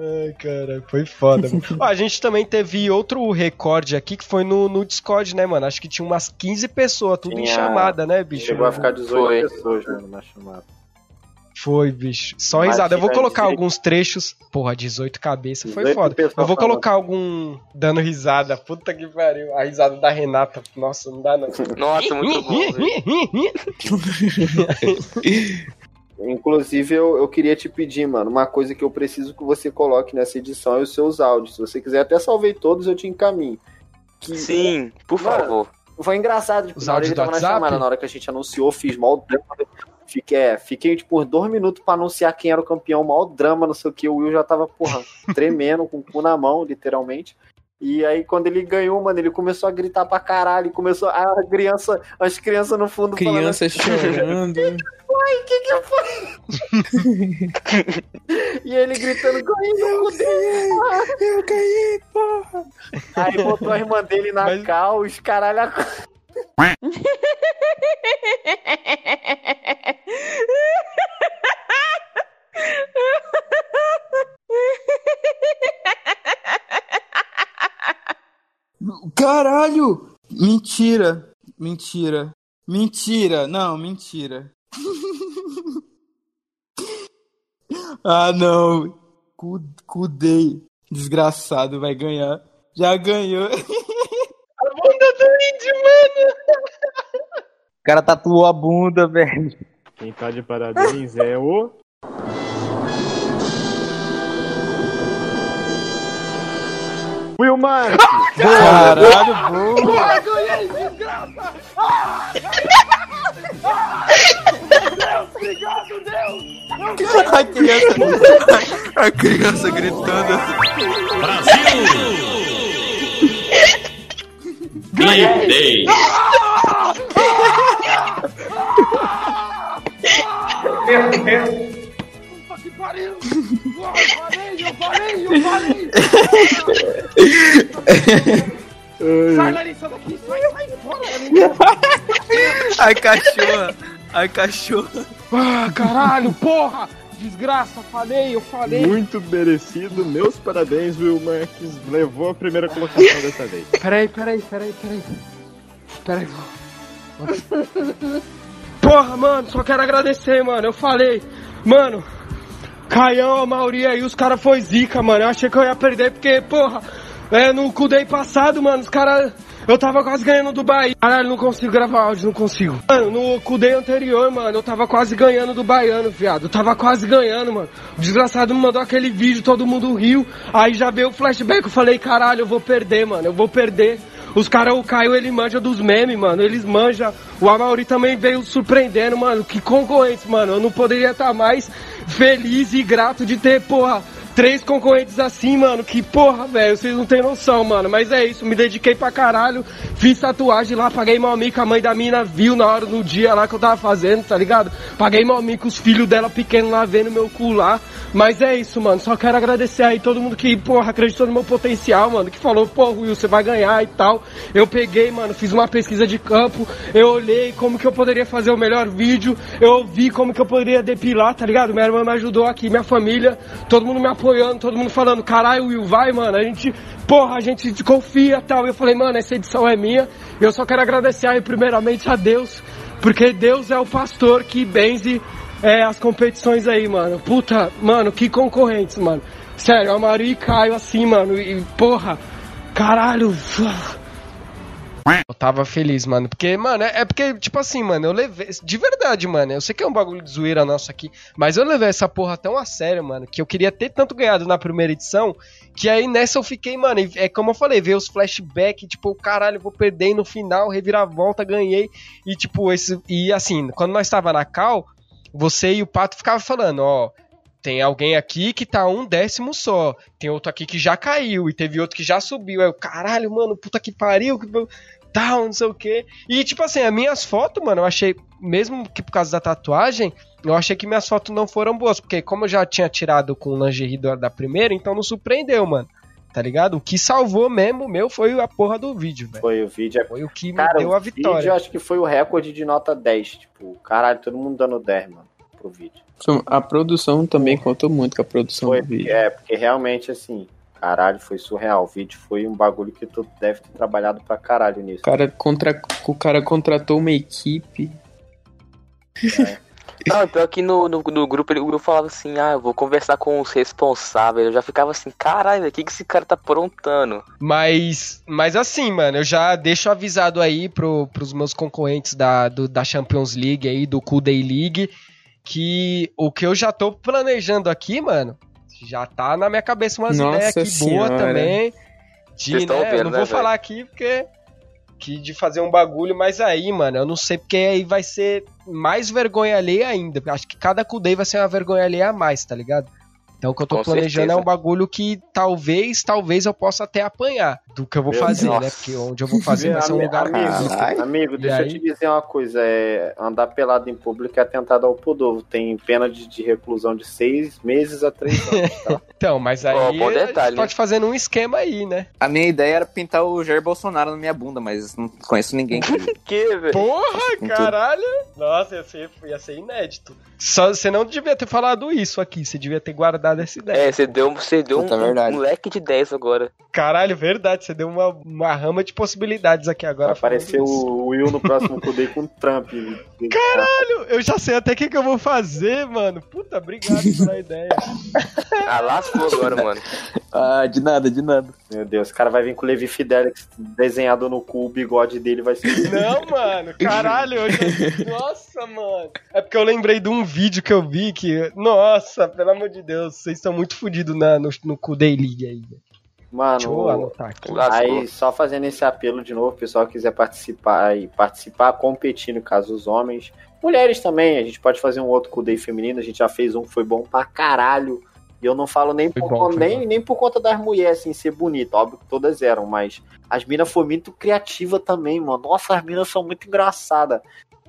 Ai, cara, foi foda. mano. Ó, a gente também teve outro recorde aqui que foi no, no Discord, né, mano? Acho que tinha umas 15 pessoas, tudo em Tinha- chamada, né, bicho? Chegou a ficar 18 Foi. pessoas, mano, na chamada. Foi, bicho. Só Imagina risada. Eu vou colocar 18. alguns trechos. Porra, 18 cabeças. Foi 18 foda. Eu vou falando. colocar algum dando risada. Puta que pariu. A risada da Renata. Nossa, não dá não. Nossa, muito bom. Inclusive, eu, eu queria te pedir, mano, uma coisa que eu preciso que você coloque nessa edição é os seus áudios. Se você quiser, até salvei todos, eu te encaminho. Que Sim, por Mano, favor. Foi engraçado, tipo, Os na hora ele tava na WhatsApp? chamada, na hora que a gente anunciou, fiz mal drama. Fiquei, é, fiquei, tipo, uns dois minutos pra anunciar quem era o campeão, mal drama, não sei o que. O Will já tava, porra, tremendo, com o cu na mão, literalmente. E aí, quando ele ganhou, mano, ele começou a gritar pra caralho. e Começou a criança, as crianças no fundo falando Criança chorando. "Ai, que que foi? e ele gritando, ganhei no cu dele, porra." Eu ganhei, porra! Aí botou a irmã dele na Mas- cal, os caralho. a- Caralho! Mentira! Mentira! Mentira! Não, mentira! ah, não! Cu- Cudei! Desgraçado, vai ganhar. Já ganhou! O cara tatuou a bunda, velho. Quem tá de parabéns é o. Wilmar! Caralho, burro! Ai, ganhei, desgraça! Ah! Deus, obrigado, Deus! A criança, a criança gritando. Assim. Brasil! Ganhei! Meu Deus! Puta que pariu! A cachorra, a cachorra. Ah, caralho, porra! Desgraça, falei, eu falei. Muito merecido. Meus parabéns, Will Marques. Levou a primeira colocação dessa vez. Peraí, peraí, peraí, peraí. Peraí. Porra, mano, só quero agradecer, mano. Eu falei, mano, Caião, a maioria aí, os caras foi zica, mano. Eu achei que eu ia perder porque, porra, é, no Kudei passado, mano, os caras. Eu tava quase ganhando do Bahia. Caralho, não consigo gravar áudio, não consigo. Mano, no Kudei anterior, mano, eu tava quase ganhando do Baiano, viado. Eu tava quase ganhando, mano. O desgraçado me mandou aquele vídeo, todo mundo riu. Aí já veio o flashback, eu falei, caralho, eu vou perder, mano, eu vou perder. Os caras, o Caio, ele manja dos memes, mano. Eles manjam. O Amauri também veio surpreendendo, mano. Que concorrentes, mano. Eu não poderia estar mais feliz e grato de ter, porra, três concorrentes assim, mano. Que porra, velho. Vocês não tem noção, mano. Mas é isso. Me dediquei pra caralho. Fiz tatuagem lá. Paguei mal mico. A mãe da mina viu na hora, no dia lá que eu tava fazendo, tá ligado? Paguei mal mico. Os filhos dela pequenos lá vendo meu cu lá. Mas é isso, mano. Só quero agradecer aí todo mundo que, porra, acreditou no meu potencial, mano. Que falou, pô, Will, você vai ganhar e tal. Eu peguei, mano, fiz uma pesquisa de campo. Eu olhei como que eu poderia fazer o melhor vídeo. Eu vi como que eu poderia depilar, tá ligado? Minha irmã me ajudou aqui, minha família. Todo mundo me apoiando, todo mundo falando, caralho, Will, vai, mano. A gente, porra, a gente confia e tal. Eu falei, mano, essa edição é minha. Eu só quero agradecer aí, primeiramente, a Deus. Porque Deus é o pastor que benze é, as competições aí, mano. Puta, mano, que concorrentes, mano. Sério, a Maria e Caio assim, mano. E, porra, caralho. Eu tava feliz, mano. Porque, mano, é, é porque, tipo assim, mano, eu levei. De verdade, mano. Eu sei que é um bagulho de zoeira nosso aqui. Mas eu levei essa porra tão a sério, mano. Que eu queria ter tanto ganhado na primeira edição. Que aí nessa eu fiquei, mano. É como eu falei, ver os flashbacks. Tipo, caralho, vou perder no final, reviravolta, ganhei. E, tipo, esse. E assim, quando nós tava na Cal, você e o Pato ficavam falando, ó. Tem alguém aqui que tá um décimo só. Tem outro aqui que já caiu. E teve outro que já subiu. Aí eu, caralho, mano, puta que pariu. que- Tal, não sei o quê. E, tipo assim, as minhas fotos, mano, eu achei. Mesmo que por causa da tatuagem, eu achei que minhas fotos não foram boas. Porque, como eu já tinha tirado com o lingerie da, da primeira, então não surpreendeu, mano. Tá ligado? O que salvou mesmo o meu foi a porra do vídeo, velho. Foi o vídeo. é- Foi o que me Cara, deu o a vídeo vitória. eu acho que foi o recorde de nota 10. Tipo, caralho, todo mundo dando 10, mano, pro vídeo. A produção também contou muito com a produção Foi, do vídeo. é, porque realmente, assim, caralho, foi surreal. O vídeo foi um bagulho que tu deve ter trabalhado pra caralho nisso. O cara, contra... o cara contratou uma equipe. Não, pior que no, no, no grupo ele, o Will falava assim, ah, eu vou conversar com os responsáveis. Eu já ficava assim, caralho, o que, que esse cara tá aprontando? Mas, mas assim, mano, eu já deixo avisado aí pro, pros meus concorrentes da, do- da Champions League aí, do Cool Day League, que o que eu já tô planejando aqui, mano, já tá na minha cabeça umas Nossa ideias aqui boas Senhora. também. De, né, eu vendo, não né, vou velho? falar aqui porque que de fazer um bagulho, mas aí, mano, eu não sei porque aí vai ser mais vergonha alheia ainda. Acho que cada Day vai ser uma vergonha alheia a mais, tá ligado? Então o que eu tô Com planejando certeza. é um bagulho que talvez, talvez eu possa até apanhar do que eu vou Meu fazer, Deus. né? Porque onde eu vou fazer vai ser um lugar amigo, amigo, deixa aí? eu te dizer uma coisa: é, andar pelado em público é atentado ao pudor. Tem pena de, de reclusão de seis meses a três anos. Tá? Então, mas aí Ó, bom a gente detalhe, pode fazer um esquema aí, né? A minha ideia era pintar o Jair Bolsonaro na minha bunda, mas não conheço ninguém que. Que, velho? Porra, Com tudo. caralho! Nossa, ia ser, ia ser inédito. Só, você não devia ter falado isso aqui, você devia ter guardado essa ideia. É, você deu, você deu um, Puta, um leque de 10 agora. Caralho, verdade, você deu uma, uma rama de possibilidades aqui agora. Vai aparecer falando isso. o Will no próximo Kudei com o Trump. Caralho, eu já sei até o que, que eu vou fazer, mano. Puta, obrigado pela ideia. Ah, lascou agora, mano. ah, de nada, de nada. Meu Deus, o cara vai vir com o Levi Fidelix desenhado no cu, o bigode dele vai ser. Não, mano, caralho, eu já... Nossa, mano. É porque eu lembrei de um vídeo que eu vi que. Nossa, pelo amor de Deus, vocês estão muito fodidos na, no, no cu League aí. Mano. Aí, só fazendo esse apelo de novo, o pessoal que quiser participar e participar, competir, no caso, os homens. Mulheres também, a gente pode fazer um outro Day feminino, a gente já fez um que foi bom pra caralho. E eu não falo nem, Foi por, bom, nem, nem por conta das mulheres, assim, ser bonita. Óbvio que todas eram, mas as minas foram muito criativas também, mano. Nossa, as minas são muito engraçadas.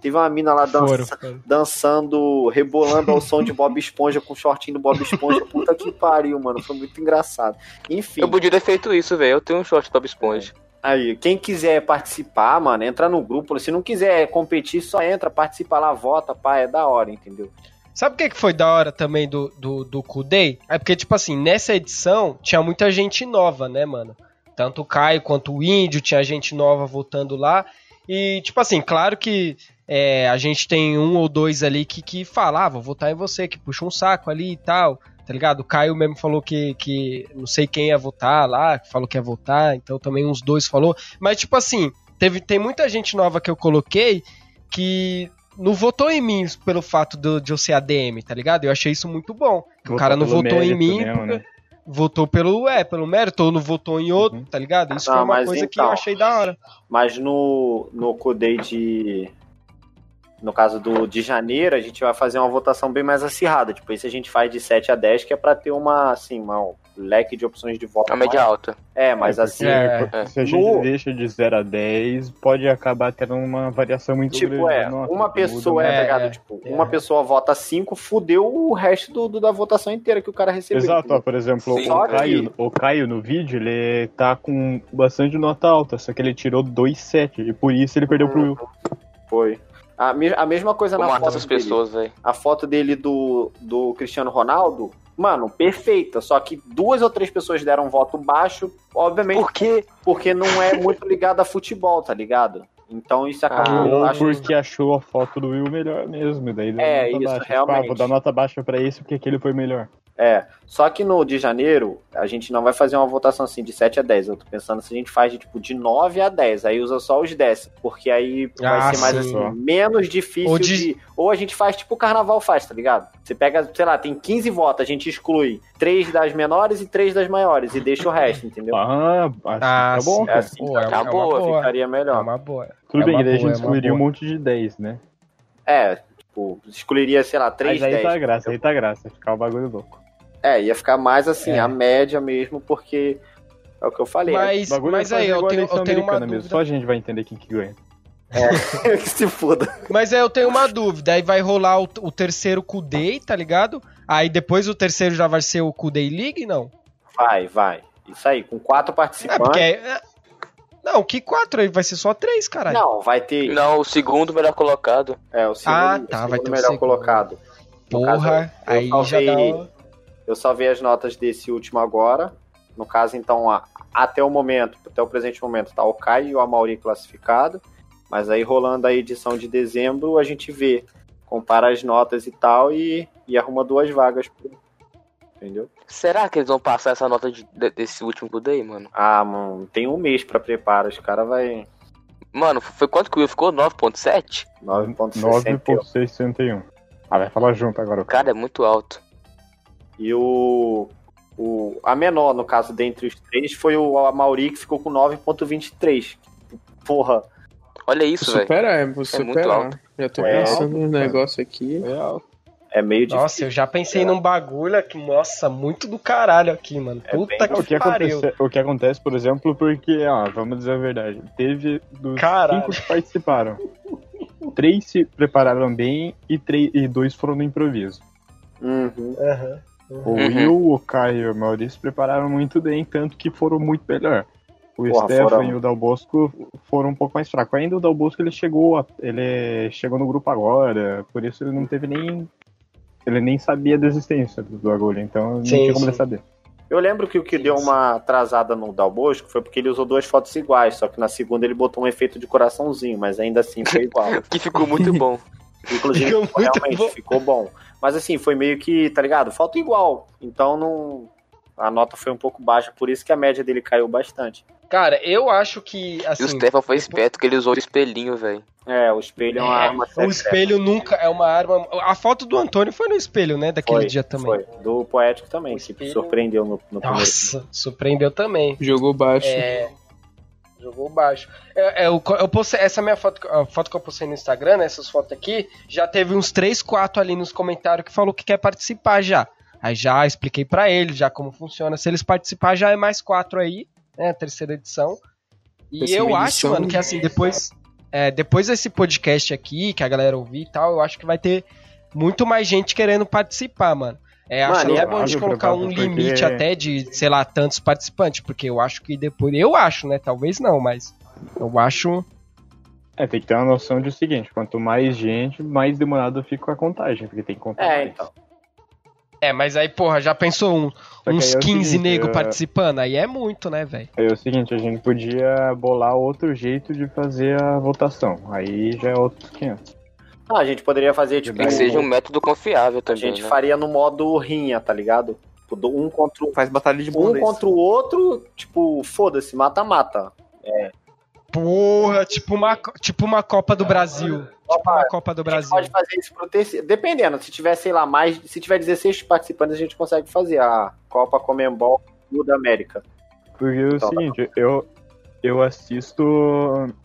Teve uma mina lá dança, dançando, rebolando ao som de Bob Esponja com o shortinho do Bob Esponja. Puta que pariu, mano. Foi muito engraçado. Enfim. Eu podia ter feito isso, velho. Eu tenho um short Bob Esponja. Aí, quem quiser participar, mano, entra no grupo. Se não quiser competir, só entra, participa lá, vota, pá, é da hora, entendeu? Sabe o que que foi da hora também do, do, do Kudei? É porque, tipo assim, nessa edição tinha muita gente nova, né, mano? Tanto o Caio quanto o Índio, tinha gente nova votando lá. E, tipo assim, claro que é, a gente tem um ou dois ali que, que fala, ah, vou votar em você, que puxa um saco ali e tal, tá ligado? O Caio mesmo falou que, que não sei quem ia votar lá, que falou que ia votar, então também uns dois falou. Mas, tipo assim, teve, tem muita gente nova que eu coloquei que não votou em mim pelo fato do- de eu ser ADM, tá ligado? Eu achei isso muito bom. Que o cara não votou em mim, mesmo, porque- né? votou pelo, é, pelo mérito, ou não votou em outro, Uhum. tá ligado? Isso Não, foi uma coisa que então- eu achei da hora. Mas no, no Codei de. No caso do de janeiro, a gente vai fazer uma votação bem mais acirrada. Tipo, isso a gente faz de 7 a 10, que é pra ter uma, assim, uma, um leque de opções de voto. A média alta. É, mas assim. É. É. Se a gente No- deixa de 0 a 10, pode acabar tendo uma variação muito Tipo, grande. é, da nota, uma pessoa, muda é, É, tá ligado? é, tipo, é. uma pessoa vota 5, fudeu o resto do, do- da votação inteira que o cara recebeu. Exato, ó, por exemplo, Sim, o, Caio, o Caio no vídeo, ele tá com bastante nota alta, só que ele tirou 2,7 e por isso ele perdeu pro Will. Foi. A, me- a mesma coisa Como na foto essas dele. pessoas, velho. a foto dele do, do Cristiano Ronaldo, mano, perfeita. Só que duas ou três pessoas deram um voto baixo, obviamente, Por quê? porque não é muito ligado a futebol, tá ligado? Então isso acaba. Ah, porque achou a foto do Will melhor mesmo, daí deu É, nota isso, baixa. Tipo, realmente. ah, vou dar nota baixa pra esse porque aquele foi melhor. É. Só que no de janeiro, a gente não vai fazer uma votação assim de 7 a 10. Eu tô pensando se a gente faz de tipo de 9 a 10. Aí usa só os décimos. Porque aí vai Ah, ser mais sim. assim, menos difícil Ou de... de- Ou a gente faz tipo o carnaval faz, tá ligado? Você pega, sei lá, tem 15 votos, a gente exclui 3 das menores e 3 das maiores. E deixa o resto, entendeu? Ah, acho Ah, tá bom. É cara. assim, Pô, é, Tá uma boa, boa. Ficaria É melhor. uma boa. Tudo É bem, daí a gente é excluiria um monte de 10, né? É, tipo, excluiria, sei lá, 3, Mas aí 10. tá graça, aí tá graça, ficar o bagulho louco. É, ia ficar mais assim, É. a média mesmo, porque é o que eu falei. Mas, O bagulho mas é aí, eu tenho, eu tenho uma americana mesmo, dúvida. Só a gente vai entender quem que ganha. que se foda. Mas aí eu tenho uma dúvida. Aí vai rolar o, o terceiro Kudei, tá ligado? Aí depois o terceiro já vai ser o Kudei League, não? Vai, vai. Isso aí, com quatro É, participantes. porque. é- Não, que quatro aí? Vai ser só três, caralho. Não, vai ter. Não, o segundo melhor colocado. É, o segundo, Ah, o tá, segundo vai ter o melhor segundo. colocado. Porra, caso, aí já dá. Eu só vi as notas desse último agora. No caso, então, a- até o momento, até o presente momento, tá o Caio e o Amauri classificado. Mas aí, rolando a edição de dezembro, a gente vê, compara as notas e tal e, e arruma duas vagas. pro- Entendeu? Será que eles vão passar essa nota de- de- desse último Good aí, mano? Ah, mano, tem um mês pra preparar. Os caras vai Mano, foi quanto que o Will ficou? 9.7? 9.61. 9.661. Ah, vai falar junto agora. Cara, é muito alto. E o, o. A menor, no caso, dentre os três, foi o Amauri, que ficou com 9,23. Porra, Olha isso, velho. Supera, é, vou muito superar. alto. Já tô É pensando alto, no negócio aqui. é meio Nossa, difícil. eu já pensei num bagulho que, nossa, muito do caralho aqui, mano. É Puta bem- que, O que, pariu. acontece, o que acontece, por exemplo, porque, ó, vamos dizer a verdade, teve dos Caralho. cinco que participaram, três se prepararam bem e, três, e dois foram no improviso. Uhum. Aham. O Uhum. Will, o Caio e o Maurício prepararam muito bem, tanto que foram muito melhor. O Porra, Stefan foram. e o Dal Bosco foram um pouco mais fracos. Ainda o Dal Bosco ele chegou, a- ele chegou no grupo agora, por isso ele não teve nem. Ele nem sabia da existência do bagulho, então não Sim, tinha como sim. ele saber. Eu lembro que o que deu uma atrasada no Dal Bosco foi porque ele usou duas fotos iguais, só que na segunda ele botou um efeito de coraçãozinho, mas ainda assim foi igual. Que ficou muito bom. Inclusive, Ficou realmente bom. ficou bom. Mas assim, foi meio que, tá ligado? Falta igual. Então não. A nota foi um pouco baixa, por isso que a média dele caiu bastante. Cara, eu acho que, assim... E o Stefan foi esperto que ele usou o espelhinho, velho. É, o espelho é uma É, arma o secreta. espelho nunca é uma arma... A foto do Antônio foi no espelho, né? Daquele Foi, dia também. Foi, do poético também, O que espelho- surpreendeu no, no primeiro. Nossa, surpreendeu também. Jogou baixo. É. Jogou baixo. É, é, eu, eu postei, essa minha foto, a foto que eu postei no Instagram, né, essas fotos aqui, já teve uns 3, 4 ali nos comentários que falou que quer participar já. Aí já expliquei pra eles já como funciona. Se eles participar, já é mais 4 aí, né, a terceira edição. E eu acho, mano, que assim, depois, é, depois desse podcast aqui, que a galera ouvir e tal, eu acho que vai ter muito mais gente querendo participar, mano. É, acho Mano, que é bom de válido, colocar um porque- limite até de, sei lá, tantos participantes, porque eu acho que depois. Eu acho, né? Talvez não, mas. Eu acho. É, tem que ter uma noção de o seguinte, quanto mais gente, mais demorado fica a contagem, porque tem que contar É, mais. então. É, mas aí, porra, já pensou um, uns aí é o 15 seguinte, nego é- participando? Aí é muito, né, velho? É o seguinte, a gente podia bolar outro jeito de fazer a votação. Aí já é outros 500. Ah, a gente poderia fazer, tipo, Tem que seja um método confiável a também, gente né? faria no modo rinha, tá ligado? Tipo, Um contra o, Faz batalha de um contra o outro, tipo, foda-se, mata-mata. Porra, tipo uma, tipo uma Copa do Brasil. Tipo uma Copa do A gente Brasil. pode fazer isso pro terceiro. Dependendo, se tiver, sei lá, mais. Se tiver 16 participantes, a gente consegue fazer a Copa Comembol do da América. Porque é o Então, seguinte, eu, eu assisto.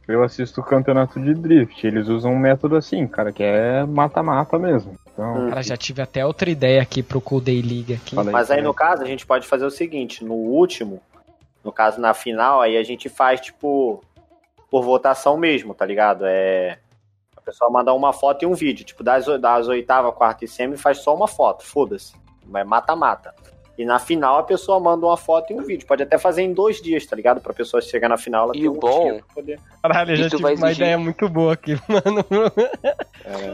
Eu assisto o campeonato de drift. Eles usam um método assim, cara, que é mata-mata mesmo. Então, Hum. Cara, já tive até outra ideia aqui pro Cool Day League aqui. Mas aí, no caso, a gente pode fazer o seguinte: no último, no caso na final, aí a gente faz, tipo, por votação mesmo, tá ligado? É. A pessoa manda uma foto e um vídeo. Tipo, das, das oitava, quarta e semi, faz só uma foto, foda-se. Mas mata-mata. E na final a pessoa manda uma foto e um vídeo. Pode até fazer em dois dias, tá ligado? Pra pessoa chegar na final ela E ter o um bom- dia pra poder. Caralho, eu já Isso tive vai uma exigir- ideia muito boa aqui, mano.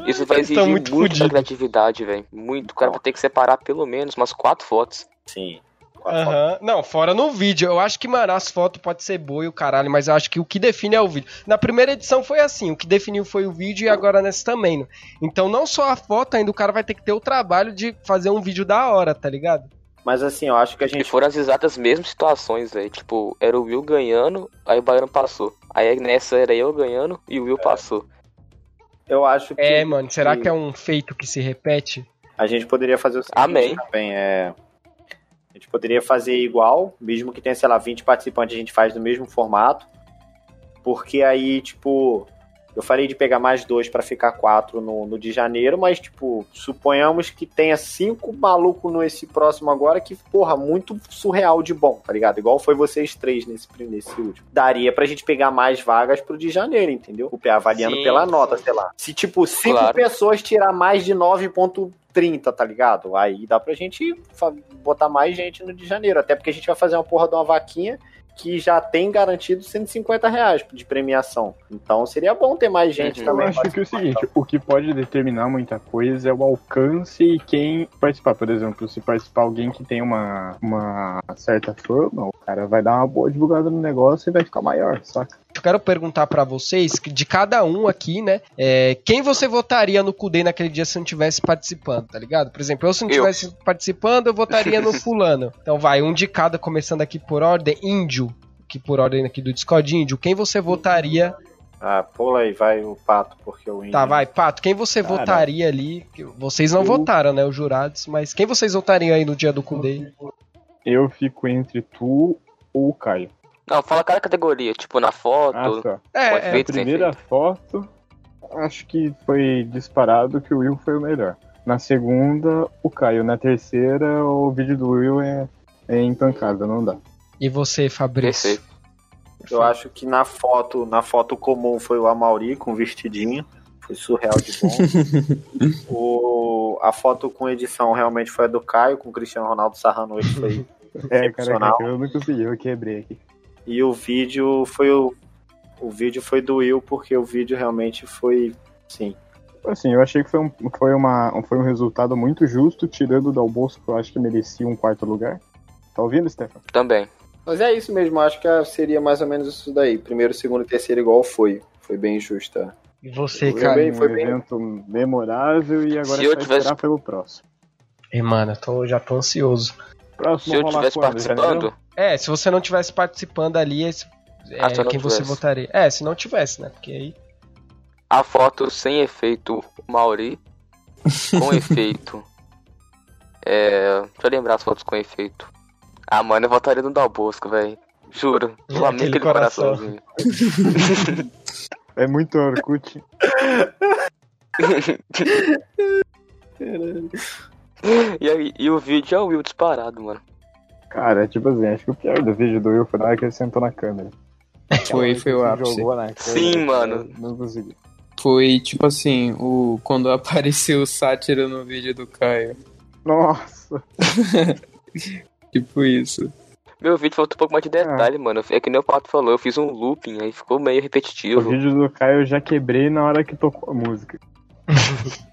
Isso vai exigir muito criatividade, velho. Muito. O cara vai ter que separar pelo menos umas quatro fotos. Sim. Aham. Não, fora no vídeo. Eu acho que, mano, as fotos pode ser boa e o caralho, mas eu acho que o que define é o vídeo. Na primeira edição foi assim, o que definiu foi o vídeo e agora nessa também. né? Então não só a foto, ainda o cara vai ter que ter o trabalho de fazer um vídeo da hora, tá ligado? Mas assim, eu acho que a E gente. foram as exatas mesmas situações, velho. Tipo, era o Will ganhando, aí o Baiano passou. Aí nessa era eu ganhando e o Will passou. Eu acho que. É, mano, será que é um feito que se repete? A gente poderia fazer o seguinte Amém. também, é... A gente poderia fazer igual, mesmo que tenha, sei lá, 20 participantes, a gente faz no mesmo formato. Porque aí, tipo, eu falei de pegar mais dois pra ficar quatro no, no de janeiro, mas, tipo, suponhamos que tenha cinco malucos nesse próximo agora, que, porra, muito surreal de bom, tá ligado? Igual foi vocês três nesse, nesse último. Daria pra gente pegar mais vagas pro de janeiro, entendeu? O P avaliando Sim, pela sim. nota, sei lá. Se, tipo, cinco Claro. pessoas tirar mais de 9.30, tá ligado? Aí dá pra gente botar mais gente no de janeiro. Até porque a gente vai fazer uma porra de uma vaquinha que já tem garantido 150 reais de premiação. Então seria bom ter mais gente Uhum. Eu também. acho que é o seguinte, o que pode determinar muita coisa é o alcance e quem participar. Por exemplo, se participar alguém que tem uma, uma certa fama, o cara vai dar uma boa divulgada no negócio e vai ficar maior, saca? Eu quero perguntar pra vocês, que de cada um aqui, né? é, quem você votaria no Kudê naquele dia se não tivesse participando, tá ligado? Por exemplo, eu se não Eu. tivesse participando, eu votaria no fulano. Então vai, um de cada, começando aqui por ordem. Índio, que por ordem aqui do Discord, Índio, quem você votaria? Ah, pula aí, vai o pato, porque o índio. Tá, vai, Pato, quem você Cara, votaria ali? Que Vocês não eu- votaram, né, os jurados, mas quem vocês votariam aí no dia do Kudê? Eu fico entre tu ou o Caio. Não, fala cada categoria, tipo na foto. Ah, só. É, é, A primeira foto, acho que foi disparado que o Will foi o melhor. Na segunda, o Caio. Na terceira, o vídeo do Will é, é em pancada, não dá. E você, Fabrício? Perfeito. Eu acho que na foto, na foto comum foi o Amauri com vestidinho. Foi surreal de bom. o, a foto com edição realmente foi a do Caio, com o Cristiano Ronaldo sarrando ele. Foi É, cara, eu não consegui, eu quebrei aqui. E o vídeo foi o. O vídeo foi do Will, porque o vídeo realmente foi. Sim. Assim, eu achei que foi um, foi uma, foi um resultado muito justo, tirando do almoço, que eu acho que merecia um quarto lugar. Tá ouvindo, Stefan? Também. Mas é isso mesmo, acho que seria mais ou menos isso daí. Primeiro, segundo e terceiro igual foi. Foi bem justa. E você, Foi cara? bem- um bem- evento memorável e agora Se eu é tivesse- esperar pelo próximo. Ei, mano, eu tô, já tô ansioso. Próximo Se eu tivesse quando? participando? É, se você não tivesse participando ali, esse é, Ah, não quem você tivesse. votaria. É, se não tivesse, né? Porque aí. A foto sem efeito Mauri. Com efeito. É. Deixa eu lembrar as fotos com efeito. Ah, mano, eu votaria no Dal Bosco, velho. Juro. Eu amei Aquele aquele coração. coraçãozinho. É muito Orkut. E, aí, e o vídeo é o Will disparado, mano. Cara, tipo assim, acho que o pior do vídeo do Will foi na hora que ele sentou na câmera. Foi, foi o Ele ápice. Jogou na câmera, Sim, mano. Não consegui. Foi tipo assim, o quando apareceu o sátiro no vídeo do Caio. Nossa. Tipo isso. Meu vídeo faltou um pouco mais de detalhe, mano. É que nem o Pato falou, eu fiz um looping, aí ficou meio O repetitivo. vídeo do Caio eu já quebrei na hora que tocou a música.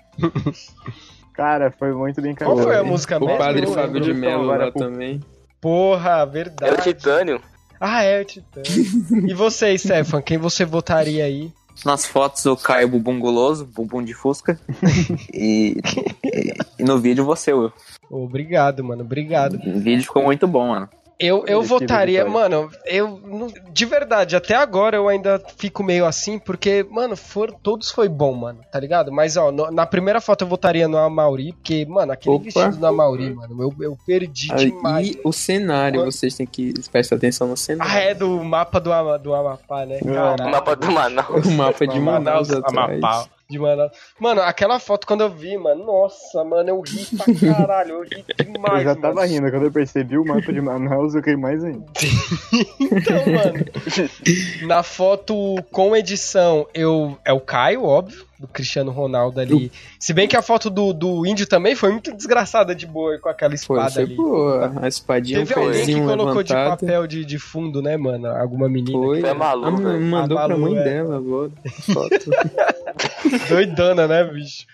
Cara, foi muito bem Qual foi a música O mesmo? padre Eu Fábio de Mello Agora, lá também. Porra, verdade. o Titânio. Ah, é o Titã. e você, Stefan, quem você votaria aí? Nas fotos o Caio bumbum guloso, bumbum de fusca. e, e- e no vídeo você, Will. Obrigado, mano. Obrigado. O vídeo ficou muito bom, mano. Eu, eu votaria, mano, eu de verdade, até agora eu ainda fico meio assim, porque, mano, for, todos foi bom, mano, tá ligado? Mas, ó, no- na primeira foto eu votaria no Amauri, porque, mano, aquele Opa. vestido do Amauri, mano, eu, eu perdi demais. E o cenário, vocês têm que prestar atenção no cenário. Ah, é do mapa do, Ama, do Amapá, né? O Caralho. mapa do Manaus. O mapa de Manaus atrás. Amapá. De Manaus. Mano, aquela foto quando eu vi, mano, nossa, mano, eu ri pra caralho, eu ri demais, Eu já tava mano. rindo, quando eu percebi o mapa de Manaus, eu caí mais ainda. Então, mano, na foto com edição, eu é o Caio, óbvio, do Cristiano Ronaldo ali. Se bem que a foto do, do índio também foi muito desgraçada de boa com aquela espada foi ali. boa. A espadinha, Teve alguém que pezinho colocou de levantado. papel de, de fundo, né, mano? Alguma menina. Foi. Foi a Malu, Ah, mandou A pra Malu, mãe é. dela, agora. Foto. Doidana, né, bicho?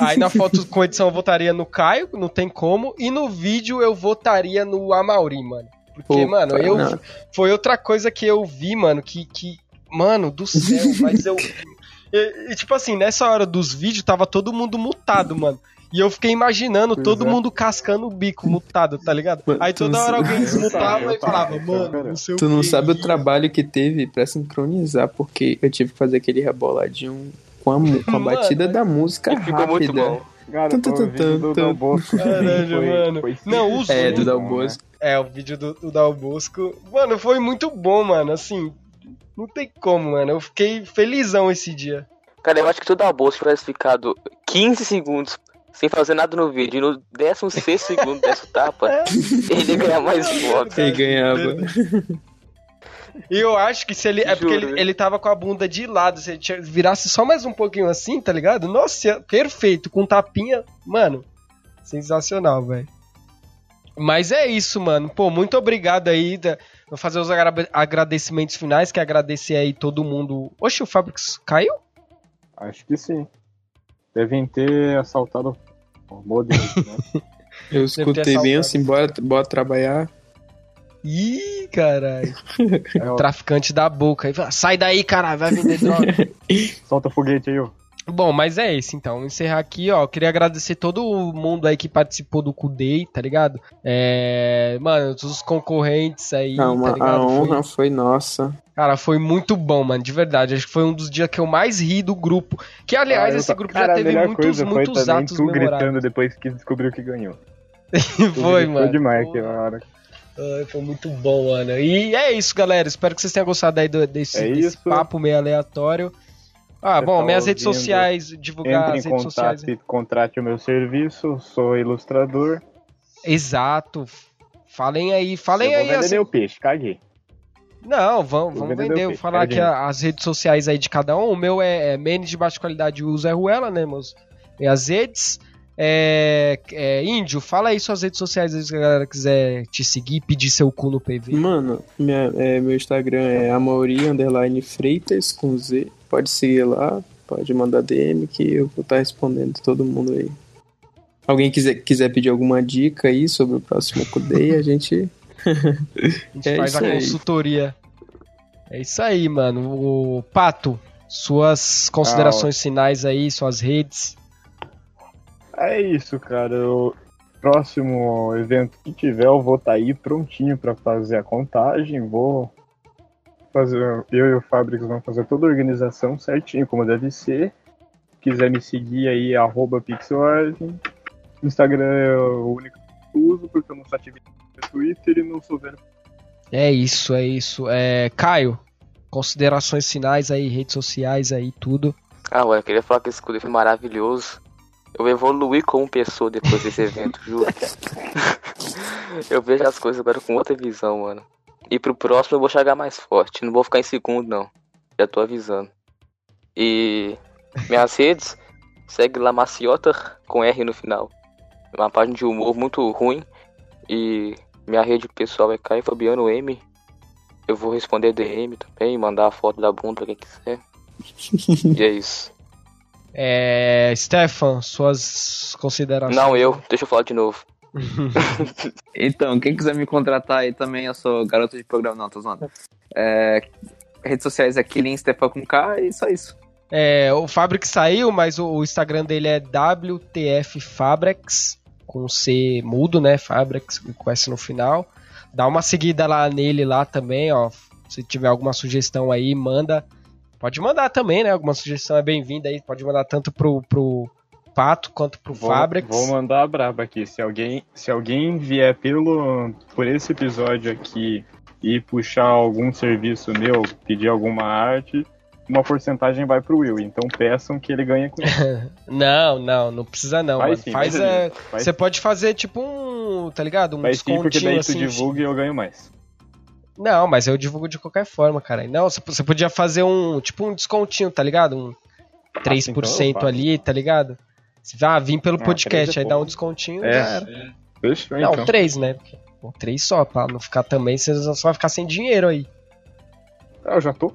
Aí na foto com edição eu votaria no Caio, não tem como. E no vídeo eu votaria no Amauri, mano. Porque, Opa, mano, eu. não. Foi outra coisa que eu vi, mano, que. que mano, do céu, mas eu. E, e, tipo assim, nessa hora dos vídeos tava todo mundo mutado, mano. E eu fiquei imaginando Pois todo é. mundo cascando o bico mutado, tá ligado? Mano, Aí toda hora alguém desmutava e falava, mano, não sei Tu o não que. sabe o trabalho que teve pra sincronizar, porque eu tive que fazer aquele reboladinho com a, com a Mano, batida da música E ficou rápida. muito bom. Cara, Tum, tum, o tum, vídeo do tum. Dal Bosco Caralho, foi- mano. foi Não, os É, do Dal Bosco. É, o vídeo do, do Dal Bosco. Mano, foi muito bom, mano. Assim, não tem como, mano. Eu fiquei felizão esse dia. Cara, eu acho que se o Dal Bosco tivesse ficado 15 segundos sem fazer nada no vídeo e no 16 segundo desse o tapa, ele ia ganhar mais votos. Quem ganhava? E eu acho que se ele. É porque ele, ele tava com a bunda de lado. Se ele virasse só mais um pouquinho assim, tá ligado? Nossa, perfeito. Com tapinha. Mano, sensacional, velho. Mas é isso, mano. Pô, muito obrigado aí. da- Vou fazer os agra- agradecimentos finais, que é agradecer aí todo mundo. Oxe, o Fabrics caiu? Acho que sim. Devem ter assaltado o modelo, né? Eu escutei bem assim, bora, bora trabalhar. Ih, caralho. É, Traficante da boca. Sai daí, caralho, vai vender droga. solta foguete aí, ó. Bom, mas é isso então. Encerrar aqui, ó. Queria agradecer todo mundo aí que participou do Kudei, tá ligado? É. Mano, todos os concorrentes aí, Não, tá a Foi- honra foi nossa. Cara, foi muito bom, mano, de verdade. Acho que foi um dos dias que eu mais ri do grupo. Que, aliás, Ah, esse grupo Cara, já a teve melhor muitos, coisa muitos foi também atos tu memoráveis. gritando depois que descobriu que ganhou. Foi, mano. demais Pô, aquela hora. ai, foi muito bom, mano. E é isso, galera. Espero que vocês tenham gostado aí do- desse, É desse papo meio aleatório. Ah, bom, tá minhas redes ouvindo, sociais, divulgar Entre as em redes sociais. contato e contrate o meu serviço. Sou ilustrador. Exato. Falem aí, falem eu vou aí. vender assim- meu peixe, caguei. Não, vamos, vamos vender vender. falar aqui as redes sociais aí de cada um. O meu é, é Menes de baixa qualidade o Zé Ruela, né, meus? E as redes. É, é, Índio, fala aí suas redes sociais aí se a galera quiser te seguir, pedir seu cu no PV. Mano, minha- é, meu Instagram é Amauri underline Freitas com Z. Pode seguir lá, pode mandar DM que eu vou estar respondendo todo mundo aí. Alguém quiser, quiser pedir alguma dica aí sobre o próximo Kudei, a gente. A gente é faz a consultoria. É isso aí, mano. O Pato, suas considerações finais aí, suas redes. É isso, cara. O próximo evento que tiver, eu vou estar aí prontinho pra fazer a contagem. Vou fazer, eu e o Fabrics vamos fazer toda a organização certinho, como deve ser. Quiser me seguir aí, arroba pixelart. Instagram é o único que eu uso, porque eu não sou ativo no Twitter e não sou velho. É isso, é isso. É, Caio, considerações finais aí, redes sociais aí, tudo. Ah, ué, eu queria falar que esse escudo foi maravilhoso. Eu evoluí como pessoa depois desse evento, juro. eu vejo as coisas agora com outra visão, mano. E pro próximo eu vou chegar mais forte. Não vou ficar em segundo, não. Já tô avisando. E minhas redes, segue lá Maciota com R no final. É uma página de humor muito ruim. E minha rede pessoal é Caio Fabiano M. Eu vou responder DM também, mandar a foto da bunda pra quem quiser. e é isso. É, Stefan, suas considerações. Não, eu. Deixa eu falar de novo. Então, quem quiser me contratar aí também, eu sou garoto de programa, não, tô zoando. É, redes sociais é Killing Stefan com K e só isso. É, o Fabric saiu, mas o, Instagram dele é WTF Fabrics, com C mudo, né? Fabrics, com S no final. Dá uma seguida lá nele lá também, ó. Se tiver alguma sugestão aí, manda. Pode mandar também, né? Alguma sugestão é bem-vinda aí. Pode mandar tanto pro, pro Pato quanto pro Vou, Fabrics. vou mandar a braba aqui. Se alguém, se alguém vier pelo, por esse episódio aqui e puxar algum serviço meu, pedir alguma arte, uma porcentagem vai pro Will. Então peçam que ele ganhe com isso. Não, não, não precisa não. Mano. sim, Faz, é, Vai Você pode fazer tipo um, tá ligado? Um Vai sim, porque daí assim. tu divulga e eu ganho mais. Não, mas eu divulgo de qualquer forma, cara. Não, você podia fazer um, tipo um descontinho, tá ligado? Um 3% então eu faço. ali, tá ligado? Ah, vir pelo Ah, podcast, três é aí dá um descontinho É. já era. Fechou, Não, então. 3, né? Pô, 3 só, pra não ficar também, você só vai ficar sem dinheiro aí. Ah, eu já tô.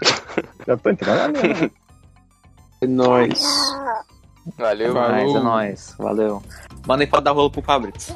já tô entrando né? É nóis. Valeu. É nóis, é nóis. Valeu. Mandem foto da rola pro Fabrics.